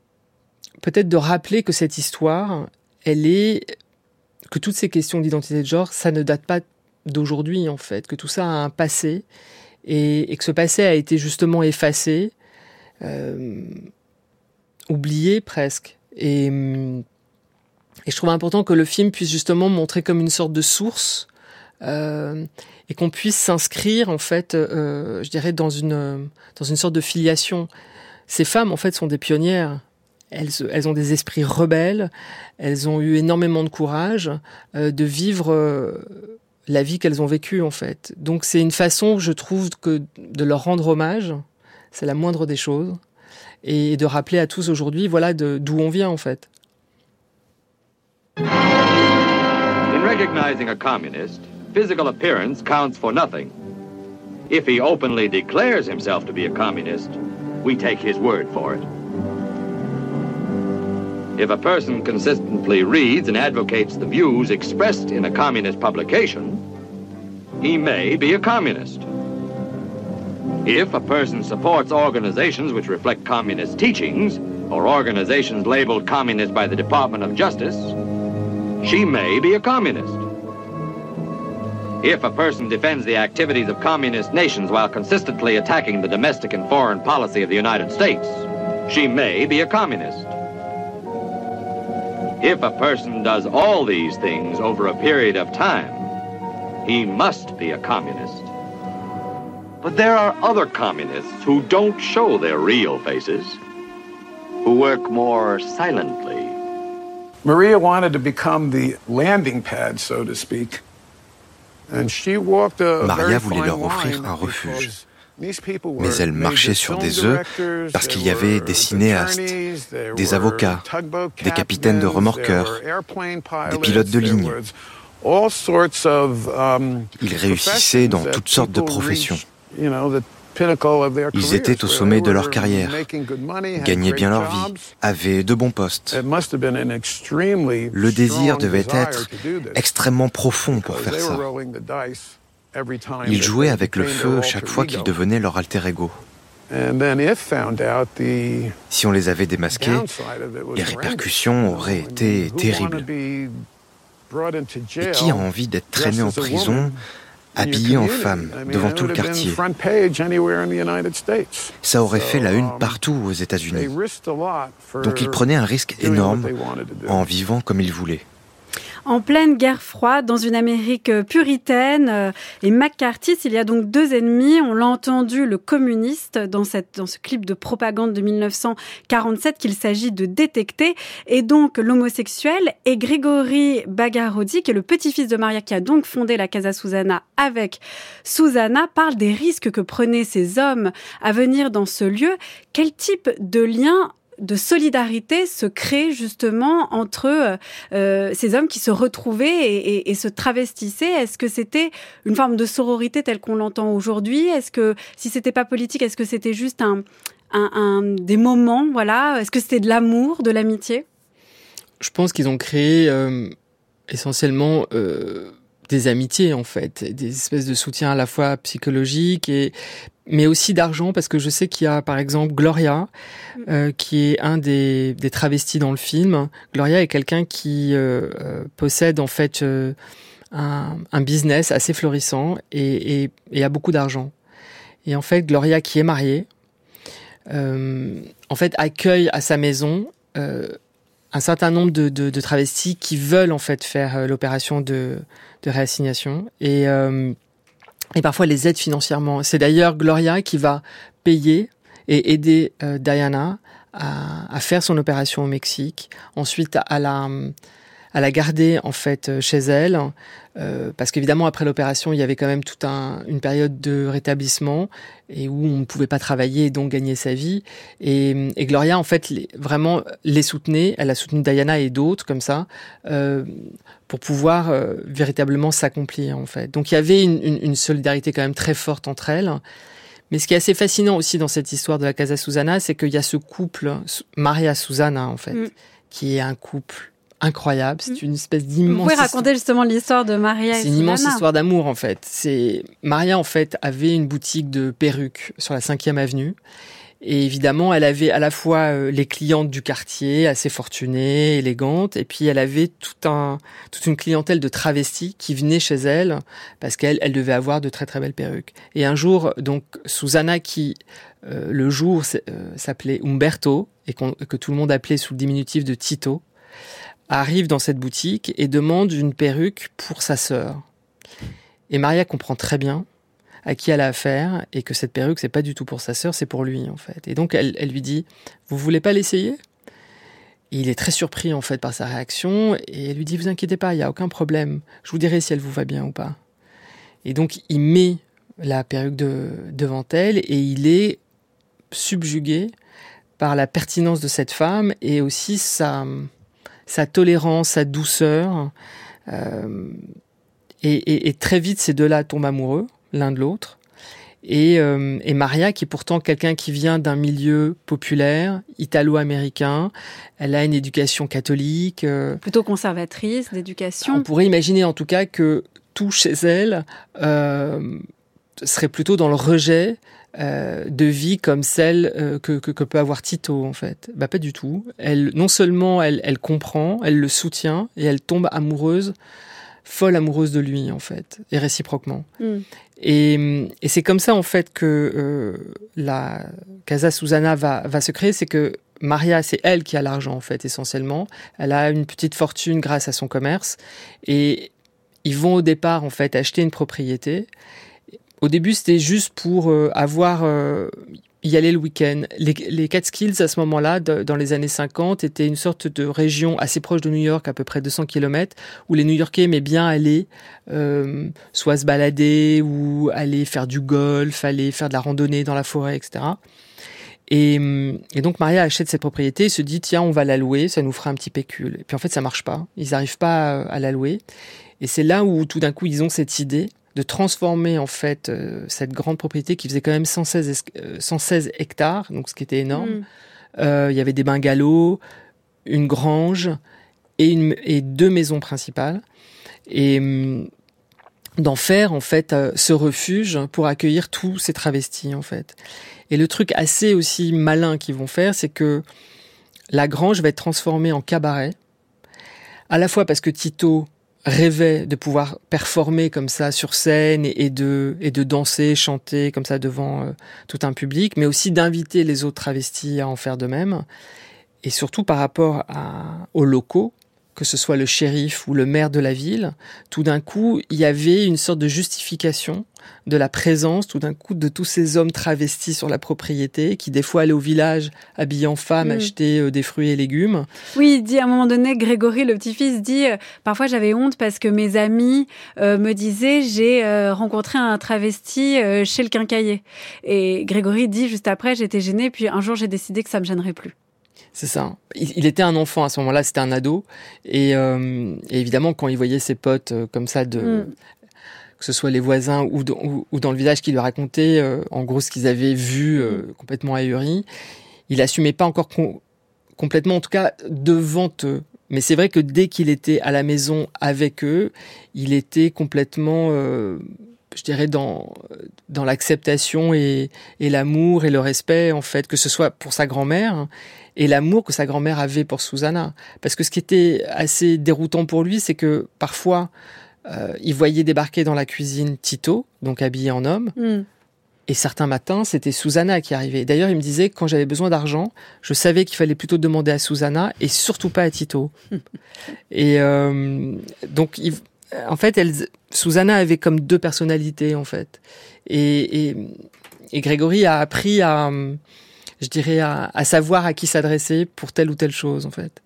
peut-être de rappeler que cette histoire, elle est que toutes ces questions d'identité de genre, ça ne date pas d'aujourd'hui en fait, que tout ça a un passé et, que ce passé a été justement effacé, euh, oublié presque. Et, et, je trouve important que le film puisse justement montrer comme une sorte de source euh, et qu'on puisse s'inscrire en fait, euh, je dirais, dans une, dans une sorte de filiation. Ces femmes en fait sont des pionnières. Elles, elles, ont des esprits rebelles, elles ont eu énormément de courage de vivre la vie qu'elles ont vécue en fait. Donc c'est une façon, je trouve, que de leur rendre hommage, c'est la moindre des choses, et de rappeler à tous aujourd'hui, voilà, d'où on vient en fait. In recognizing a communist, physical appearance counts for nothing. If he openly declares himself to be a communist, we take his word for it. If a person consistently reads and advocates the views expressed in a communist publication, he may be a communist. If a person supports organizations which reflect communist teachings, or organizations labeled communist by the Department of Justice, she may be a communist. If a person defends the activities of communist nations while consistently attacking the domestic and foreign policy of the United States, she may be a communist. If a person does all these things over a period of time, he must be a communist. But there are other communists who don't show their real faces, who work more silently. Maria wanted to become the landing pad, so to speak. And she walked a Maria voulait leur offrir un refuge. mais elle marchait sur des œufs parce qu'il y avait des cinéastes, des avocats, des capitaines de remorqueurs, des pilotes de ligne. Ils réussissaient dans toutes sortes de professions. Ils étaient au sommet de leur carrière, gagnaient bien leur vie, avaient de bons postes. Le désir devait être extrêmement profond pour faire ça. Ils jouaient avec le feu chaque fois qu'ils devenaient leur alter ego. Si on les avait démasqués, les répercussions auraient été terribles. Et qui a envie d'être traîné en prison, habillé en femme, devant tout le quartier. Ça aurait fait la une partout aux États-Unis. Donc ils prenaient un risque énorme en vivant comme ils voulaient en pleine guerre froide, dans une Amérique puritaine. Euh, et McCarthy, il y a donc deux ennemis. On l'a entendu, le communiste, dans, cette, dans ce clip de propagande de 1947 qu'il s'agit de détecter. Et donc l'homosexuel. Et Grégory Bagarodi, qui est le petit-fils de Maria, qui a donc fondé la Casa Susanna avec Susanna, parle des risques que prenaient ces hommes à venir dans ce lieu. Quel type de lien de solidarité se crée justement entre euh, euh, ces hommes qui se retrouvaient et, se travestissaient. Est-ce que c'était une forme de sororité telle qu'on l'entend aujourd'hui? Est-ce que si c'était pas politique, est-ce que c'était juste un, des moments Voilà? Est-ce que c'était de l'amour, de l'amitié? Je pense qu'ils ont créé euh, essentiellement des amitiés en fait, des espèces de soutien à la fois psychologique et mais aussi d'argent parce que je sais qu'il y a par exemple Gloria euh, qui est un des, des, travestis dans le film. Gloria est quelqu'un qui euh, euh possède en fait euh, un, un, business assez florissant et, et, et a beaucoup d'argent. Et en fait Gloria qui est mariée en fait accueille à sa maison un certain nombre de, de, de, travestis qui veulent en fait faire l'opération de, de réassignation et et parfois les aide financièrement. C'est d'ailleurs Gloria qui va payer et aider Diana à, faire son opération au Mexique, ensuite à la à la garder en fait chez elle, euh, parce qu'évidemment après l'opération il y avait quand même toute un, une période de rétablissement et où on ne pouvait pas travailler et donc gagner sa vie. Et, Gloria en fait vraiment les soutenait, elle a soutenu Diana et d'autres comme ça euh, pour pouvoir euh, véritablement s'accomplir en fait. Donc il y avait une, une, une solidarité quand même très forte entre elles. Mais ce qui est assez fascinant aussi dans cette histoire de la Casa Susana, c'est qu'il y a ce couple, Maria Susana en fait, mm. qui est un couple incroyable. C'est mm. une espèce d'immense. Vous pouvez raconter justement l'histoire de Maria C'est une immense histoire d'amour en fait. C'est Maria en fait avait une boutique de perruques sur la 5e avenue. Et évidemment, elle avait à la fois euh, les clientes du quartier, assez fortunées, élégantes, et puis elle avait tout un, toute une clientèle de travestis qui venaient chez elle parce qu'elle elle devait avoir de très très belles perruques. Et un jour, donc Susanna, qui euh, le jour euh, s'appelait Umberto et que tout le monde appelait sous le diminutif de Tito, arrive dans cette boutique et demande une perruque pour sa sœur. Et Maria comprend très bien à qui elle a affaire et que cette perruque c'est pas du tout pour sa sœur, c'est pour lui en fait. Et donc elle, elle lui dit "Vous voulez pas l'essayer? Il est très surpris en fait par sa réaction et elle lui dit "Vous inquiétez pas, il y a aucun problème. Je vous dirai si elle vous va bien ou pas." Et donc il met la perruque de, devant elle et il est subjugué par la pertinence de cette femme et aussi sa sa tolérance, sa douceur. Euh, et, très vite, ces deux-là tombent amoureux l'un de l'autre. Et, euh, et, Maria, qui est pourtant quelqu'un qui vient d'un milieu populaire, italo-américain, elle a une éducation catholique. Euh, Plutôt conservatrice d'éducation. On pourrait imaginer en tout cas que tout chez elle euh, serait plutôt dans le rejet euh, de vie comme celle euh, que, que, que, peut avoir Tito en fait. Bah pas du tout. Elle non seulement elle, elle comprend, elle le soutient et elle tombe amoureuse, folle amoureuse de lui en fait et réciproquement. Mm. Et, et c'est comme ça en fait que euh, la Casa Susana va, va se créer, c'est que Maria, c'est elle qui a l'argent en fait essentiellement. Elle a une petite fortune grâce à son commerce. Et ils vont au départ en fait acheter une propriété. Au début, c'était juste pour euh, avoir euh, y aller le week-end. Les, les Catskills, à ce moment-là, dans les années 50, étaient une sorte de région assez proche de New York, à peu près 200 km, où les New-Yorkais aimaient bien aller euh, soit se balader ou aller faire du golf, aller faire de la randonnée dans la forêt, etc. Et, et, donc Maria achète cette propriété se dit tiens on va la louer, ça nous fera un petit pécule. Et puis en fait ça marche pas, ils n'arrivent pas à, à la louer. Et c'est là où tout d'un coup ils ont cette idée de transformer en fait euh, cette grande propriété qui faisait quand même 116, 116 euh, hectares, donc ce qui était énorme. Mm. Euh, il y avait des bungalows, une grange et, une, et deux maisons principales. Et mm, d'en faire en fait ce refuge pour accueillir tous ces travestis en fait. Et le truc assez aussi malin qu'ils vont faire, c'est que la grange va être transformée en cabaret, à la fois parce que Tito rêvait de pouvoir performer comme ça sur scène et, de et de danser, chanter comme ça devant euh, tout un public, mais aussi d'inviter les autres travestis à en faire de même. Et surtout par rapport à, aux locaux, que ce soit le shérif ou le maire de la ville, tout d'un coup, il y avait une sorte de justification de la présence, tout d'un coup, de tous ces hommes travestis sur la propriété, qui des fois allaient au village habillés en femme, mm. acheter euh, des fruits et légumes. Oui, il dit à un moment donné, Grégory, le petit-fils, dit euh, parfois j'avais honte parce que mes amis euh, me disaient j'ai rencontré un travesti chez le quincailler. Et Grégory dit juste après j'étais gênée, puis un jour j'ai décidé que ça me gênerait plus. C'est ça. Il, était un enfant à ce moment-là, c'était un ado. Et, euh, évidemment, quand il voyait ses potes euh, comme ça, de, mm. que ce soit les voisins ou, ou, dans le village qui lui racontaient, euh, en gros, ce qu'ils avaient vu mm. complètement ahuri, il assumait pas encore complètement, en tout cas, devant eux. Mais c'est vrai que dès qu'il était à la maison avec eux, il était complètement je dirais dans dans l'acceptation et, et l'amour et le respect en fait que ce soit pour sa grand-mère et l'amour que sa grand-mère avait pour Susanna. Parce que ce qui était assez déroutant pour lui, c'est que parfois, euh, il voyait débarquer dans la cuisine Tito, donc habillé en homme, mm. et certains matins, c'était Susanna qui arrivait. D'ailleurs, il me disait que quand j'avais besoin d'argent, je savais qu'il fallait plutôt demander à Susanna et surtout pas à Tito. et euh, donc, en fait, elle, Susanna avait comme deux personnalités, en fait. Et, et, et Grégory a appris à je dirais, à, savoir à qui s'adresser pour telle ou telle chose, en fait.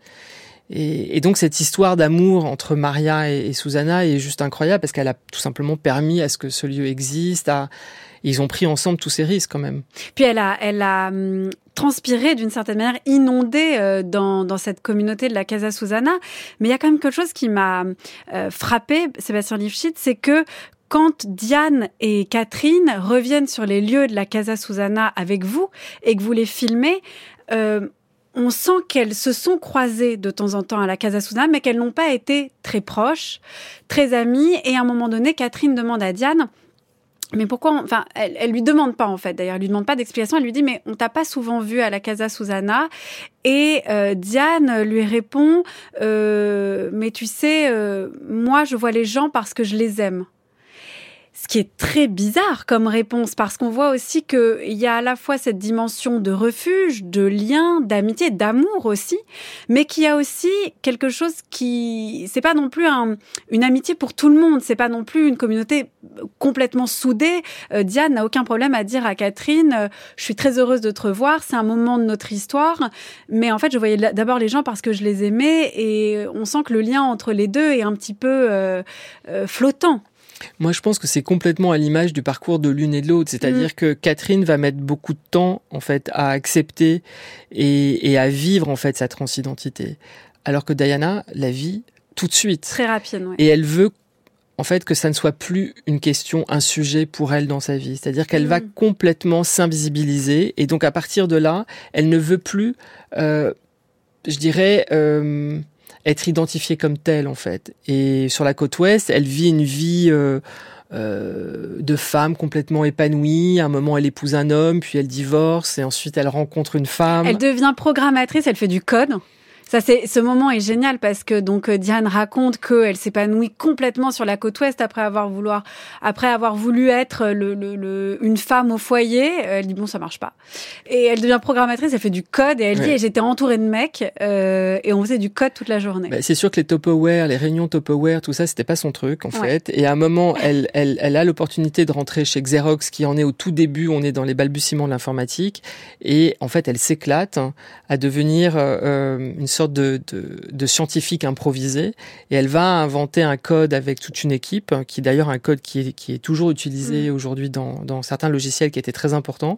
Et, donc cette histoire d'amour entre Maria et, Susanna est juste incroyable parce qu'elle a tout simplement permis à ce que ce lieu existe. À, ils ont pris ensemble tous ces risques quand même. Puis elle a, elle a transpiré d'une certaine manière, inondé euh, dans, dans, cette communauté de la Casa Susanna. Mais il y a quand même quelque chose qui m'a euh, frappé, Sébastien Lifshitz, c'est que quand Diane et Catherine reviennent sur les lieux de la Casa Susanna avec vous et que vous les filmez, euh, on sent qu'elles se sont croisées de temps en temps à la Casa Susanna, mais qu'elles n'ont pas été très proches, très amies. Et à un moment donné, Catherine demande à Diane, mais pourquoi Enfin, elle, lui demande pas en fait. D'ailleurs, elle lui demande pas d'explication. Elle lui dit mais on t'a pas souvent vu à la Casa Susanna. Et euh, Diane lui répond euh, mais tu sais, moi je vois les gens parce que je les aime. Ce qui est très bizarre comme réponse parce qu'on voit aussi qu'il y a à la fois cette dimension de refuge, de lien, d'amitié, d'amour aussi, mais qu'il y a aussi quelque chose qui, c'est pas non plus une amitié pour tout le monde, c'est pas non plus une communauté complètement soudée. Euh, Diane n'a aucun problème à dire à Catherine, euh, je suis très heureuse de te revoir, c'est un moment de notre histoire, mais en fait je voyais d'abord les gens parce que je les aimais et on sent que le lien entre les deux est un petit peu euh, flottant. Moi, je pense que c'est complètement à l'image du parcours de l'une et de l'autre. C'est-à-dire mm. que Catherine va mettre beaucoup de temps, en fait, à accepter et, à vivre, en fait, sa transidentité. Alors que Diana la vit tout de suite. Très rapide. Et elle veut en fait que ça ne soit plus une question, un sujet pour elle dans sa vie. C'est-à-dire qu'elle va mm. complètement s'invisibiliser et donc à partir de là, elle ne veut plus, euh, je dirais, euh, être identifiée comme telle en fait. Et sur la côte ouest, elle vit une vie euh, euh, de femme complètement épanouie. À un moment, elle épouse un homme, puis elle divorce, et ensuite elle rencontre une femme. Elle devient programmatrice, elle fait du code. Ça, c'est ce moment est génial parce que donc euh, Diane raconte qu'elle s'épanouit complètement sur la côte ouest après avoir vouloir après avoir voulu être le, le, une femme au foyer. Elle dit bon ça marche pas et elle devient programmatrice. Elle fait du code et elle dit j'étais entourée de mecs euh, et on faisait du code toute la journée. Bah, c'est sûr que les Tupperware, les réunions Tupperware, tout ça c'était pas son truc en fait. Et à un moment elle elle, elle a l'opportunité de rentrer chez Xerox qui en est au tout début. On est dans les balbutiements de l'informatique et en fait elle s'éclate à devenir euh, euh une sorte de, de, scientifique improvisé et elle va inventer un code avec toute une équipe, qui d'ailleurs un code qui est, qui est toujours utilisé mm. aujourd'hui dans, dans, certains logiciels qui était très important.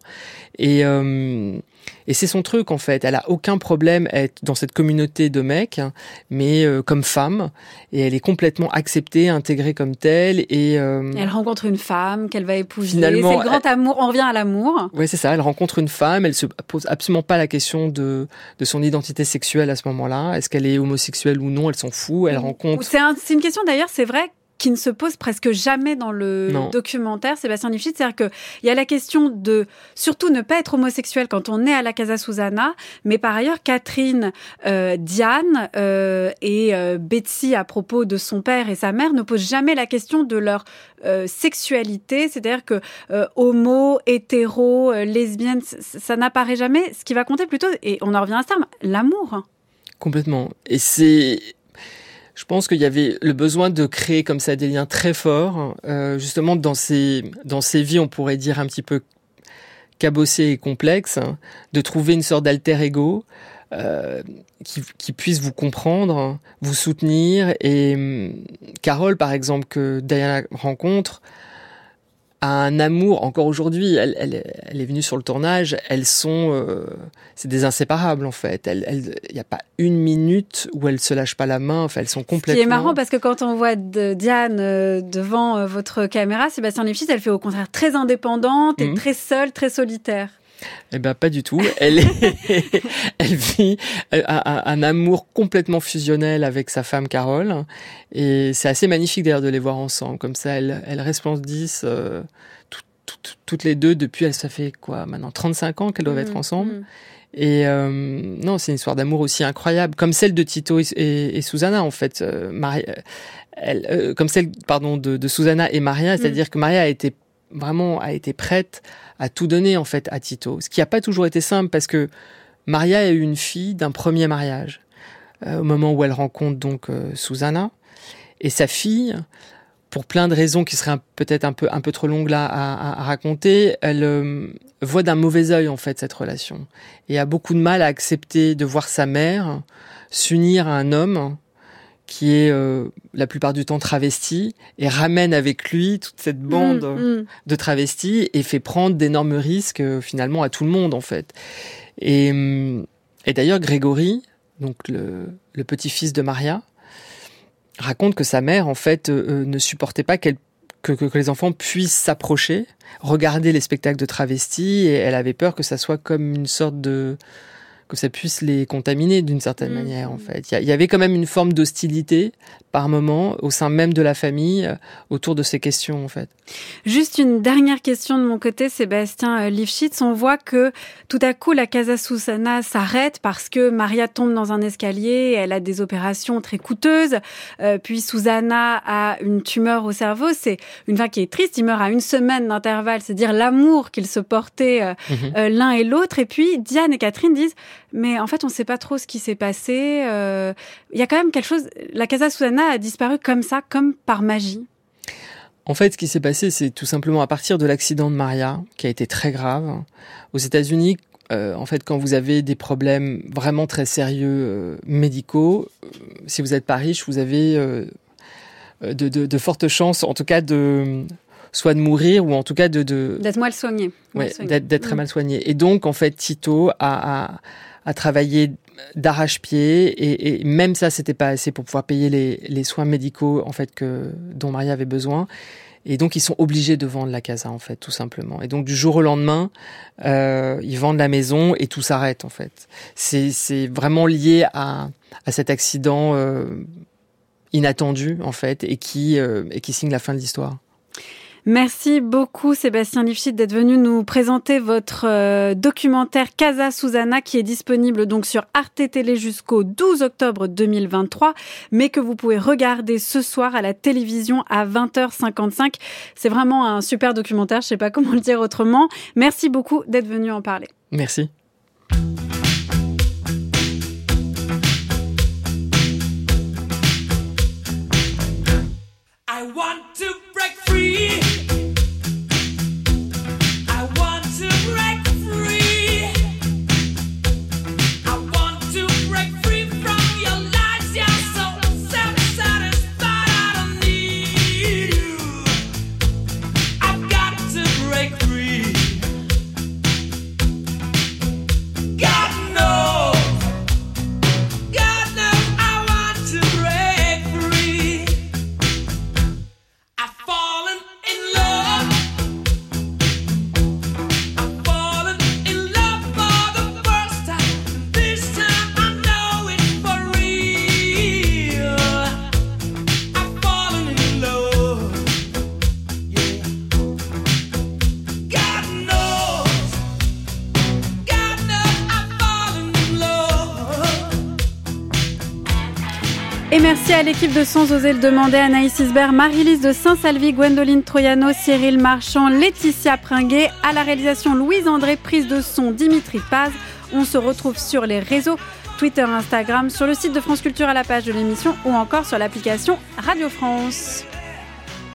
Et, euh, et c'est son truc en fait. Elle a aucun problème à être dans cette communauté de mecs, mais euh, comme femme, et elle est complètement acceptée, intégrée comme telle. Et euh, elle rencontre une femme qu'elle va épouser. Finalement, c'est le grand amour. On revient à l'amour. Oui, c'est ça. Elle rencontre une femme. Elle se pose absolument pas la question de de son identité sexuelle à ce moment-là. Est-ce qu'elle est homosexuelle ou non? Elle s'en fout. Elle rencontre. C'est c'est une question d'ailleurs. C'est vrai qui ne se pose presque jamais dans le documentaire, Sébastien Lifshitz. C'est-à-dire qu'il y a la question de surtout ne pas être homosexuel quand on est à la Casa Susana, mais par ailleurs, Catherine, euh, Diane euh, et euh, Betsy, à propos de son père et sa mère, ne posent jamais la question de leur sexualité. C'est-à-dire que homo, hétéro, lesbienne, ça n'apparaît jamais. Ce qui va compter plutôt, et on en revient à ce terme, l'amour. Complètement. Et c'est je pense qu'il y avait le besoin de créer comme ça des liens très forts, euh, justement dans ces dans ces vies, on pourrait dire un petit peu cabossées et complexes, de trouver une sorte d'alter ego euh, qui, qui, puisse vous comprendre, vous soutenir. Et hum, Carole, par exemple, que Diana rencontre, un amour, encore aujourd'hui, elle, elle, elle, est venue sur le tournage, elles sont, euh, c'est des inséparables en fait. Il n'y a pas une minute où elles se lâchent pas la main, enfin elles sont complètement... Ce qui est marrant parce que quand on voit de Diane euh, devant euh, votre caméra, Sébastien Lifshitz, elle fait au contraire très indépendante et mhm. très seule, très solitaire. Eh ben pas du tout. Elle est, elle vit un, amour complètement fusionnel avec sa femme Carole, et c'est assez magnifique d'ailleurs de les voir ensemble. Comme ça, elles, elles resplendissent euh, toutes les deux depuis. Ça fait quoi maintenant 35 ans qu'elles doivent être mmh, ensemble. Mmh. Et euh, non, c'est une histoire d'amour aussi incroyable, comme celle de Tito et, Susanna en fait. Euh, Maria, elle, comme celle pardon de, de Susanna et Maria, mmh. c'est-à-dire que Maria a été vraiment a été prête à tout donner en fait à Tito. Ce qui n'a pas toujours été simple parce que Maria est une fille d'un premier mariage euh, au moment où elle rencontre donc euh, Susanna et sa fille pour plein de raisons qui seraient peut-être un peu, un peu trop longues là à, raconter, elle euh, voit d'un mauvais œil en fait cette relation et a beaucoup de mal à accepter de voir sa mère s'unir à un homme qui est euh, la plupart du temps travesti et ramène avec lui toute cette bande mm, mm. de travestis et fait prendre d'énormes risques euh, finalement à tout le monde en fait. Et, et d'ailleurs Grégory, donc le, le petit-fils de Maria, raconte que sa mère, en fait, euh, euh, ne supportait pas qu'elle que, que, les enfants puissent s'approcher, regarder les spectacles de travestis, et elle avait peur que ça soit comme une sorte de que ça puisse les contaminer d'une certaine mmh. manière en fait. Il y, avait quand même une forme d'hostilité par moment au sein même de la famille euh, autour de ces questions en fait. Juste une dernière question de mon côté, Sébastien euh, Lifshitz. On voit que tout à coup la Casa Susana s'arrête parce que Maria tombe dans un escalier, elle a des opérations très coûteuses, euh, puis Susanna a une tumeur au cerveau. C'est une femme qui est triste, il meurt à une semaine d'intervalle, c'est dire l'amour qu'ils se portaient mmh. l'un et l'autre. Et puis Diane et Catherine disent mais en fait, on ne sait pas trop ce qui s'est passé. Euh, il y a quand même quelque chose. La Casa Susana a disparu comme ça, comme par magie. En fait, ce qui s'est passé, c'est tout simplement à partir de l'accident de Maria, qui a été très grave. Aux États-Unis, euh, en fait, quand vous avez des problèmes vraiment très sérieux euh, médicaux, si vous n'êtes pas riche, vous avez de, fortes chances, en tout cas, de soit de mourir ou en tout cas de d'être mal soigné. d'être très mm. mal soigné. Et donc, en fait, Tito a, à travailler d'arrache-pied et, même ça c'était pas assez pour pouvoir payer les, soins médicaux en fait que dont Maria avait besoin. Et donc ils sont obligés de vendre la casa en fait tout simplement. Et donc du jour au lendemain euh, ils vendent la maison et tout s'arrête en fait. C'est vraiment lié à, à cet accident euh, inattendu en fait et qui euh, et qui signe la fin de l'histoire Merci beaucoup Sébastien Lifshitz d'être venu nous présenter votre euh, documentaire Casa Susana qui est disponible donc sur Arte Télé jusqu'au 12 octobre 2023 mais que vous pouvez regarder ce soir à la télévision à 20h55. C'est vraiment un super documentaire, je sais pas comment le dire autrement. Merci beaucoup d'être venu en parler. Merci. I want to break free. Merci à l'équipe de Sans oser le demander, Anaïs Isbert, Marie-Lise de Saint-Salvi, Gwendoline Troyano, Cyril Marchand, Laetitia Pringuet, à la réalisation Louise André, prise de son Dimitri Paz. On se retrouve sur les réseaux Twitter, Instagram, sur le site de France Culture à la page de l'émission ou encore sur l'application Radio France.